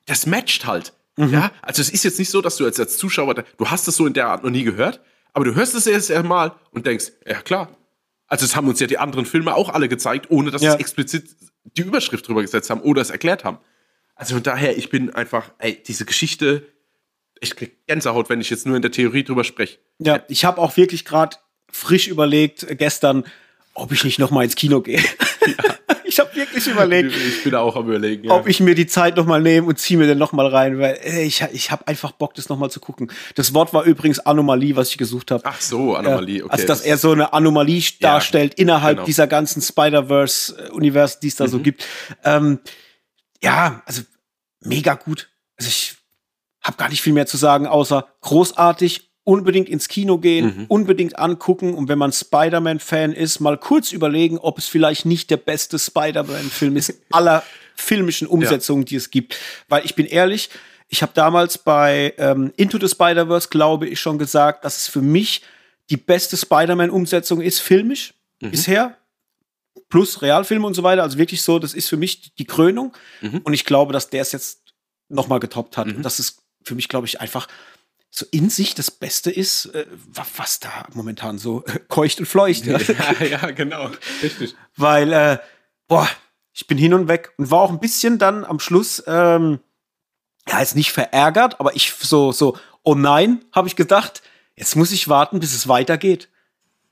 das matcht halt. Mhm. Ja, also es ist jetzt nicht so, dass du als, als Zuschauer, du hast das so in der Art noch nie gehört, aber du hörst es erst einmal und denkst, ja klar. Also es haben uns ja die anderen Filme auch alle gezeigt, ohne dass ja. sie explizit die Überschrift drüber gesetzt haben oder es erklärt haben. Also von daher, ich bin einfach, ey, diese Geschichte, ich krieg Gänsehaut, wenn ich jetzt nur in der Theorie drüber spreche. Ja, ich habe auch wirklich gerade frisch überlegt, gestern, ob ich nicht noch mal ins Kino gehe. Ja. Ich habe wirklich überlegt. Ich bin auch am überlegen. Ja. Ob ich mir die Zeit noch mal nehme und ziehe mir den noch mal rein, weil ey, ich, ich habe einfach Bock, das noch mal zu gucken. Das Wort war übrigens Anomalie, was ich gesucht habe. Ach so, Anomalie. Okay. Also dass er so eine Anomalie darstellt ja, innerhalb genau. dieser ganzen Spider-Verse-Universen, die es da mhm. so gibt. Ähm, ja, also mega gut. Also ich habe gar nicht viel mehr zu sagen, außer großartig unbedingt ins Kino gehen, mhm. unbedingt angucken und wenn man Spider-Man-Fan ist, mal kurz überlegen, ob es vielleicht nicht der beste Spider-Man-Film ist aller filmischen Umsetzungen, ja. die es gibt. Weil ich bin ehrlich, ich habe damals bei ähm, Into the Spider-Verse, glaube ich, schon gesagt, dass es für mich die beste Spider-Man-Umsetzung ist, filmisch mhm. bisher. Plus Realfilme und so weiter. Also wirklich so, das ist für mich die Krönung. Mhm. Und ich glaube, dass der es jetzt noch mal getoppt hat. Und mhm. das ist für mich, glaube ich, einfach so in sich das Beste ist, äh, was da momentan so äh, keucht und fleucht. Ja, ja, ja genau. Richtig. Weil, äh, boah, Ich bin hin und weg und war auch ein bisschen dann am Schluss, ähm, ja, jetzt nicht verärgert, aber ich so, so, oh nein, habe ich gedacht, jetzt muss ich warten, bis es weitergeht.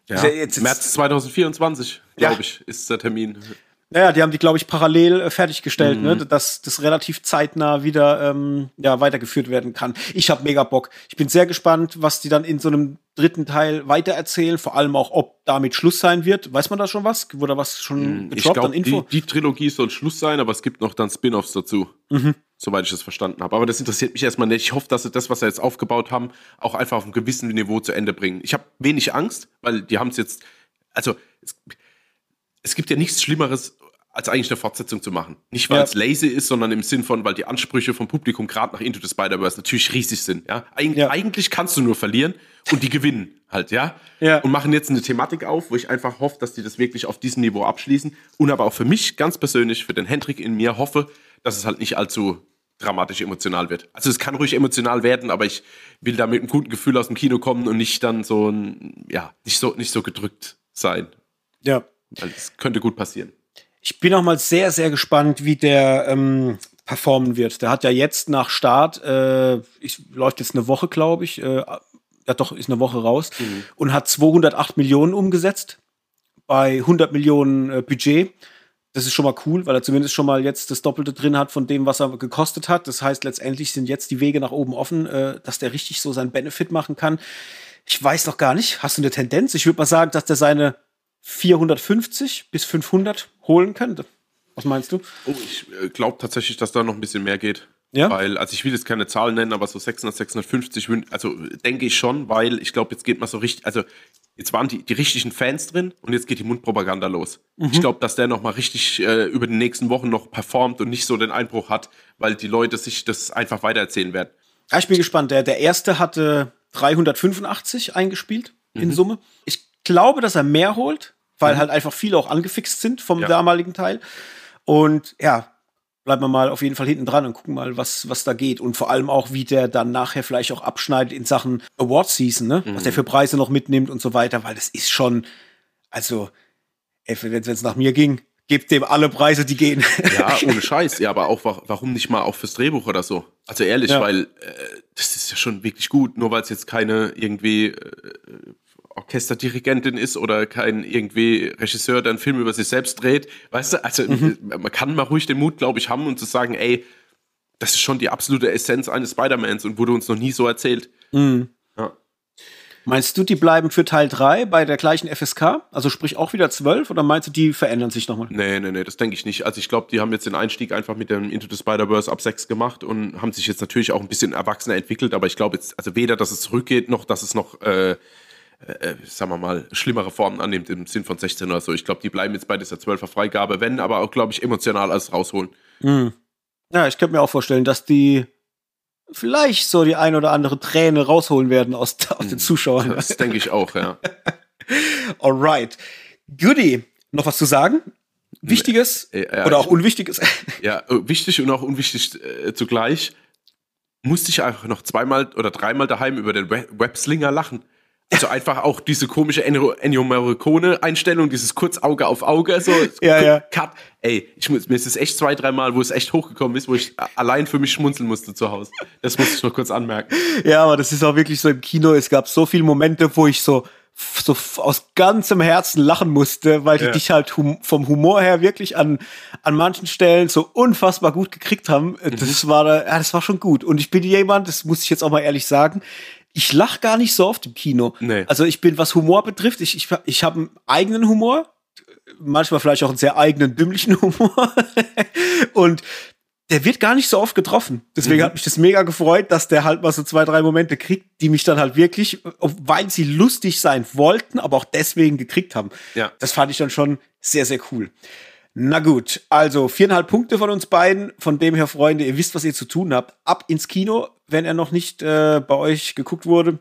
Ja, jetzt, jetzt, März 2024, glaube ja. ich, ist der Termin. Naja, die haben die, glaube ich, parallel äh, fertiggestellt, ne? mhm. ne? dass das relativ zeitnah wieder ähm, ja, weitergeführt werden kann. Ich habe mega Bock. Ich bin sehr gespannt, was die dann in so einem dritten Teil weitererzählen, vor allem auch, ob damit Schluss sein wird. Weiß man da schon was? Wurde was schon mhm. gedroppt an Info? Die, die Trilogie soll Schluss sein, aber es gibt noch dann Spin-offs dazu. Mhm. Soweit ich das verstanden habe. Aber das interessiert mich erstmal nicht. Ich hoffe, dass sie das, was sie jetzt aufgebaut haben, auch einfach auf einem gewissen Niveau zu Ende bringen. Ich habe wenig Angst, weil die haben es jetzt, also es, es gibt ja nichts Schlimmeres, als eigentlich eine Fortsetzung zu machen. Nicht, weil ja. es lazy ist, sondern im Sinn von, weil die Ansprüche vom Publikum gerade nach Into the Spider-Verse natürlich riesig sind. Ja? Eig ja? Eigentlich kannst du nur verlieren und die gewinnen halt, ja? ja? Und machen jetzt eine Thematik auf, wo ich einfach hoffe, dass die das wirklich auf diesem Niveau abschließen. Und aber auch für mich ganz persönlich, für den Hendrik in mir hoffe, dass es halt nicht allzu dramatisch emotional wird. Also es kann ruhig emotional werden, aber ich will da mit einem guten Gefühl aus dem Kino kommen und nicht dann so ein, ja, nicht so, nicht so gedrückt sein. Ja. Weil es könnte gut passieren. Ich bin auch mal sehr, sehr gespannt, wie der ähm, performen wird. Der hat ja jetzt nach Start, äh, ich, läuft jetzt eine Woche, glaube ich, äh, ja doch, ist eine Woche raus mhm. und hat 208 Millionen umgesetzt bei 100 Millionen äh, Budget. Das ist schon mal cool, weil er zumindest schon mal jetzt das Doppelte drin hat von dem, was er gekostet hat. Das heißt, letztendlich sind jetzt die Wege nach oben offen, äh, dass der richtig so seinen Benefit machen kann. Ich weiß noch gar nicht. Hast du eine Tendenz? Ich würde mal sagen, dass der seine 450 bis 500 holen könnte. Was meinst du? Oh, ich äh, glaube tatsächlich, dass da noch ein bisschen mehr geht. Ja. Weil, also ich will jetzt keine Zahlen nennen, aber so 600, 650, also denke ich schon, weil ich glaube, jetzt geht man so richtig, also jetzt waren die, die richtigen Fans drin und jetzt geht die Mundpropaganda los. Mhm. Ich glaube, dass der nochmal richtig äh, über die nächsten Wochen noch performt und nicht so den Einbruch hat, weil die Leute sich das einfach weitererzählen werden. Ja, ich bin gespannt. Der, der erste hatte 385 eingespielt mhm. in Summe. Ich glaube, dass er mehr holt weil mhm. halt einfach viele auch angefixt sind vom ja. damaligen Teil. Und ja, bleiben wir mal auf jeden Fall hinten dran und gucken mal, was, was da geht. Und vor allem auch, wie der dann nachher vielleicht auch abschneidet in Sachen Award Season, ne? Mhm. Was der für Preise noch mitnimmt und so weiter, weil das ist schon, also, wenn es nach mir ging, gebt dem alle Preise, die gehen. Ja, ohne Scheiß. Ja, aber auch, warum nicht mal auch fürs Drehbuch oder so? Also ehrlich, ja. weil äh, das ist ja schon wirklich gut, nur weil es jetzt keine irgendwie äh, Orchesterdirigentin ist oder kein irgendwie Regisseur, der einen Film über sich selbst dreht. Weißt du, also mhm. man kann mal ruhig den Mut, glaube ich, haben und zu sagen, ey, das ist schon die absolute Essenz eines Spider-Mans und wurde uns noch nie so erzählt. Mhm. Ja. Meinst du, die bleiben für Teil 3 bei der gleichen FSK? Also sprich auch wieder 12 oder meinst du, die verändern sich nochmal? Nee, nee, nee, das denke ich nicht. Also ich glaube, die haben jetzt den Einstieg einfach mit dem Into the Spider-Verse ab 6 gemacht und haben sich jetzt natürlich auch ein bisschen erwachsener entwickelt, aber ich glaube jetzt, also weder, dass es zurückgeht, noch, dass es noch äh, äh, äh, sagen wir mal, schlimmere Formen annimmt im Sinn von 16 oder so. Ich glaube, die bleiben jetzt bei dieser 12er Freigabe, wenn, aber auch, glaube ich, emotional alles rausholen. Mhm. Ja, ich könnte mir auch vorstellen, dass die vielleicht so die ein oder andere Träne rausholen werden aus, aus den hm. Zuschauern. Das denke ich auch, ja. Alright. Goodie. Noch was zu sagen? Wichtiges ja, ja, oder auch Unwichtiges? Ja, wichtig und auch unwichtig äh, zugleich. Musste ich einfach noch zweimal oder dreimal daheim über den Webslinger lachen. Also einfach auch diese komische Ennio Morricone-Einstellung, dieses Kurzauge auf Auge, so ja, ja. Cut. Ey, ich muss, mir ist es echt zwei, dreimal, wo es echt hochgekommen ist, wo ich allein für mich schmunzeln musste zu Hause. Das muss ich noch kurz anmerken. Ja, aber das ist auch wirklich so im Kino. Es gab so viele Momente, wo ich so so aus ganzem Herzen lachen musste, weil die ja. dich halt hum vom Humor her wirklich an, an manchen Stellen so unfassbar gut gekriegt haben. Das mhm. war da, ja, das war schon gut. Und ich bin jemand, das muss ich jetzt auch mal ehrlich sagen, ich lach gar nicht so oft im Kino. Nee. Also ich bin, was Humor betrifft, ich, ich, ich habe einen eigenen Humor, manchmal vielleicht auch einen sehr eigenen, dümmlichen Humor. und der wird gar nicht so oft getroffen. Deswegen mhm. hat mich das mega gefreut, dass der halt mal so zwei, drei Momente kriegt, die mich dann halt wirklich, weil sie lustig sein wollten, aber auch deswegen gekriegt haben. Ja. Das fand ich dann schon sehr, sehr cool. Na gut, also viereinhalb Punkte von uns beiden. Von dem her, Freunde, ihr wisst, was ihr zu tun habt. Ab ins Kino, wenn er noch nicht äh, bei euch geguckt wurde.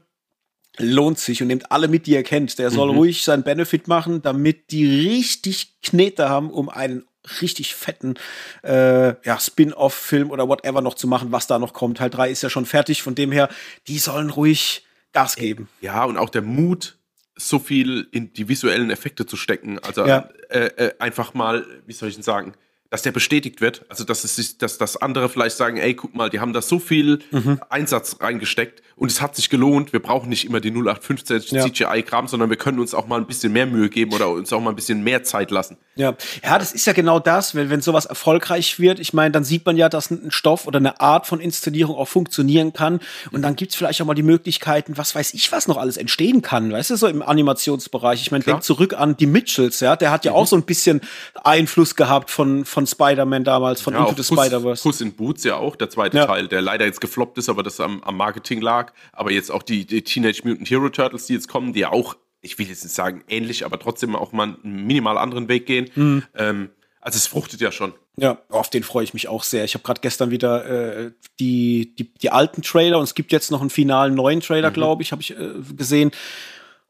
Lohnt sich und nehmt alle mit, die ihr kennt. Der soll mhm. ruhig seinen Benefit machen, damit die richtig Knete haben, um einen richtig fetten äh, ja, Spin-off-Film oder whatever noch zu machen, was da noch kommt. Teil 3 ist ja schon fertig, von dem her, die sollen ruhig Gas geben. Ja, und auch der Mut, so viel in die visuellen Effekte zu stecken. Also ja. äh, äh, einfach mal, wie soll ich denn sagen, dass der bestätigt wird. Also, dass, es, dass, dass andere vielleicht sagen, ey, guck mal, die haben da so viel mhm. Einsatz reingesteckt und es hat sich gelohnt. Wir brauchen nicht immer die 0815 ja. CGI-Kram, sondern wir können uns auch mal ein bisschen mehr Mühe geben oder uns auch mal ein bisschen mehr Zeit lassen. Ja, ja das ist ja genau das, wenn, wenn sowas erfolgreich wird. Ich meine, dann sieht man ja, dass ein Stoff oder eine Art von Inszenierung auch funktionieren kann. Und dann gibt's vielleicht auch mal die Möglichkeiten, was weiß ich, was noch alles entstehen kann, weißt du, so im Animationsbereich. Ich meine, denk zurück an die Mitchells, ja, der hat ja mhm. auch so ein bisschen Einfluss gehabt von, von Spider-Man damals, von ja, Into the Spider-Verse. Puss in Boots ja auch, der zweite ja. Teil, der leider jetzt gefloppt ist, aber das am, am Marketing lag. Aber jetzt auch die, die, Teenage Mutant Hero Turtles, die jetzt kommen, die ja auch, ich will jetzt nicht sagen ähnlich, aber trotzdem auch mal einen minimal anderen Weg gehen. Mhm. Ähm, also es fruchtet ja schon. Ja, auf den freue ich mich auch sehr. Ich habe gerade gestern wieder äh, die, die, die alten Trailer und es gibt jetzt noch einen finalen neuen Trailer, mhm. glaube ich, habe ich äh, gesehen.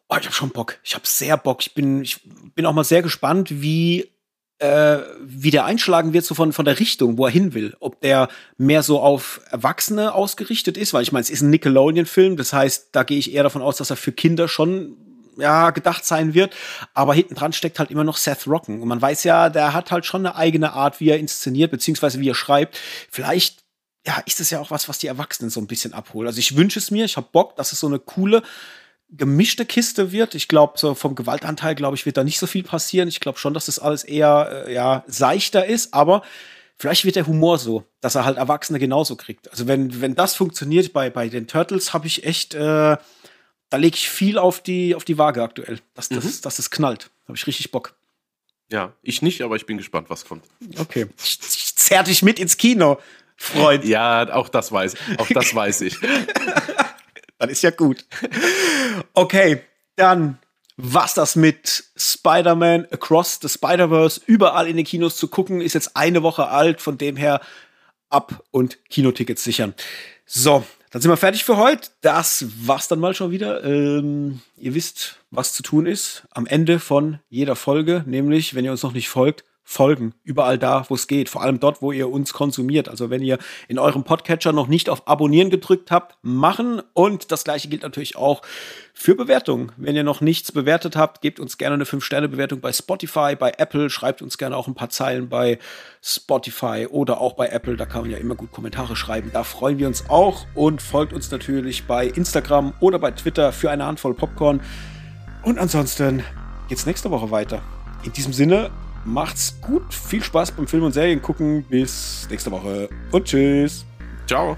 Oh, ich habe schon Bock. Ich habe sehr Bock. Ich bin, ich bin auch mal sehr gespannt, wie äh, wie der einschlagen wird, so von, von der Richtung, wo er hin will. Ob der mehr so auf Erwachsene ausgerichtet ist, weil ich meine, es ist ein Nickelodeon-Film, das heißt, da gehe ich eher davon aus, dass er für Kinder schon ja, gedacht sein wird. Aber hinten dran steckt halt immer noch Seth Rocken. Und man weiß ja, der hat halt schon eine eigene Art, wie er inszeniert, beziehungsweise wie er schreibt. Vielleicht ja, ist es ja auch was, was die Erwachsenen so ein bisschen abholen. Also ich wünsche es mir, ich habe Bock, dass es so eine coole gemischte Kiste wird. Ich glaube, so vom Gewaltanteil, glaube ich, wird da nicht so viel passieren. Ich glaube schon, dass das alles eher äh, ja, seichter ist, aber vielleicht wird der Humor so, dass er halt Erwachsene genauso kriegt. Also wenn, wenn das funktioniert bei, bei den Turtles, habe ich echt, äh, da lege ich viel auf die, auf die Waage aktuell, dass das, mhm. dass das knallt. Da habe ich richtig Bock. Ja, ich nicht, aber ich bin gespannt, was kommt. Okay. Ich, ich zerr dich mit ins Kino, Freund. ja, auch das weiß, auch das weiß ich. Dann ist ja gut. Okay, dann was das mit Spider-Man Across the Spider-Verse überall in den Kinos zu gucken, ist jetzt eine Woche alt, von dem her ab und Kinotickets sichern. So, dann sind wir fertig für heute. Das war's dann mal schon wieder. Ähm, ihr wisst, was zu tun ist am Ende von jeder Folge, nämlich, wenn ihr uns noch nicht folgt, folgen. Überall da, wo es geht. Vor allem dort, wo ihr uns konsumiert. Also wenn ihr in eurem Podcatcher noch nicht auf Abonnieren gedrückt habt, machen. Und das gleiche gilt natürlich auch für Bewertungen. Wenn ihr noch nichts bewertet habt, gebt uns gerne eine 5-Sterne-Bewertung bei Spotify, bei Apple. Schreibt uns gerne auch ein paar Zeilen bei Spotify oder auch bei Apple. Da kann man ja immer gut Kommentare schreiben. Da freuen wir uns auch. Und folgt uns natürlich bei Instagram oder bei Twitter für eine Handvoll Popcorn. Und ansonsten geht's nächste Woche weiter. In diesem Sinne, Macht's gut. Viel Spaß beim Film und Serien gucken. Bis nächste Woche und tschüss. Ciao.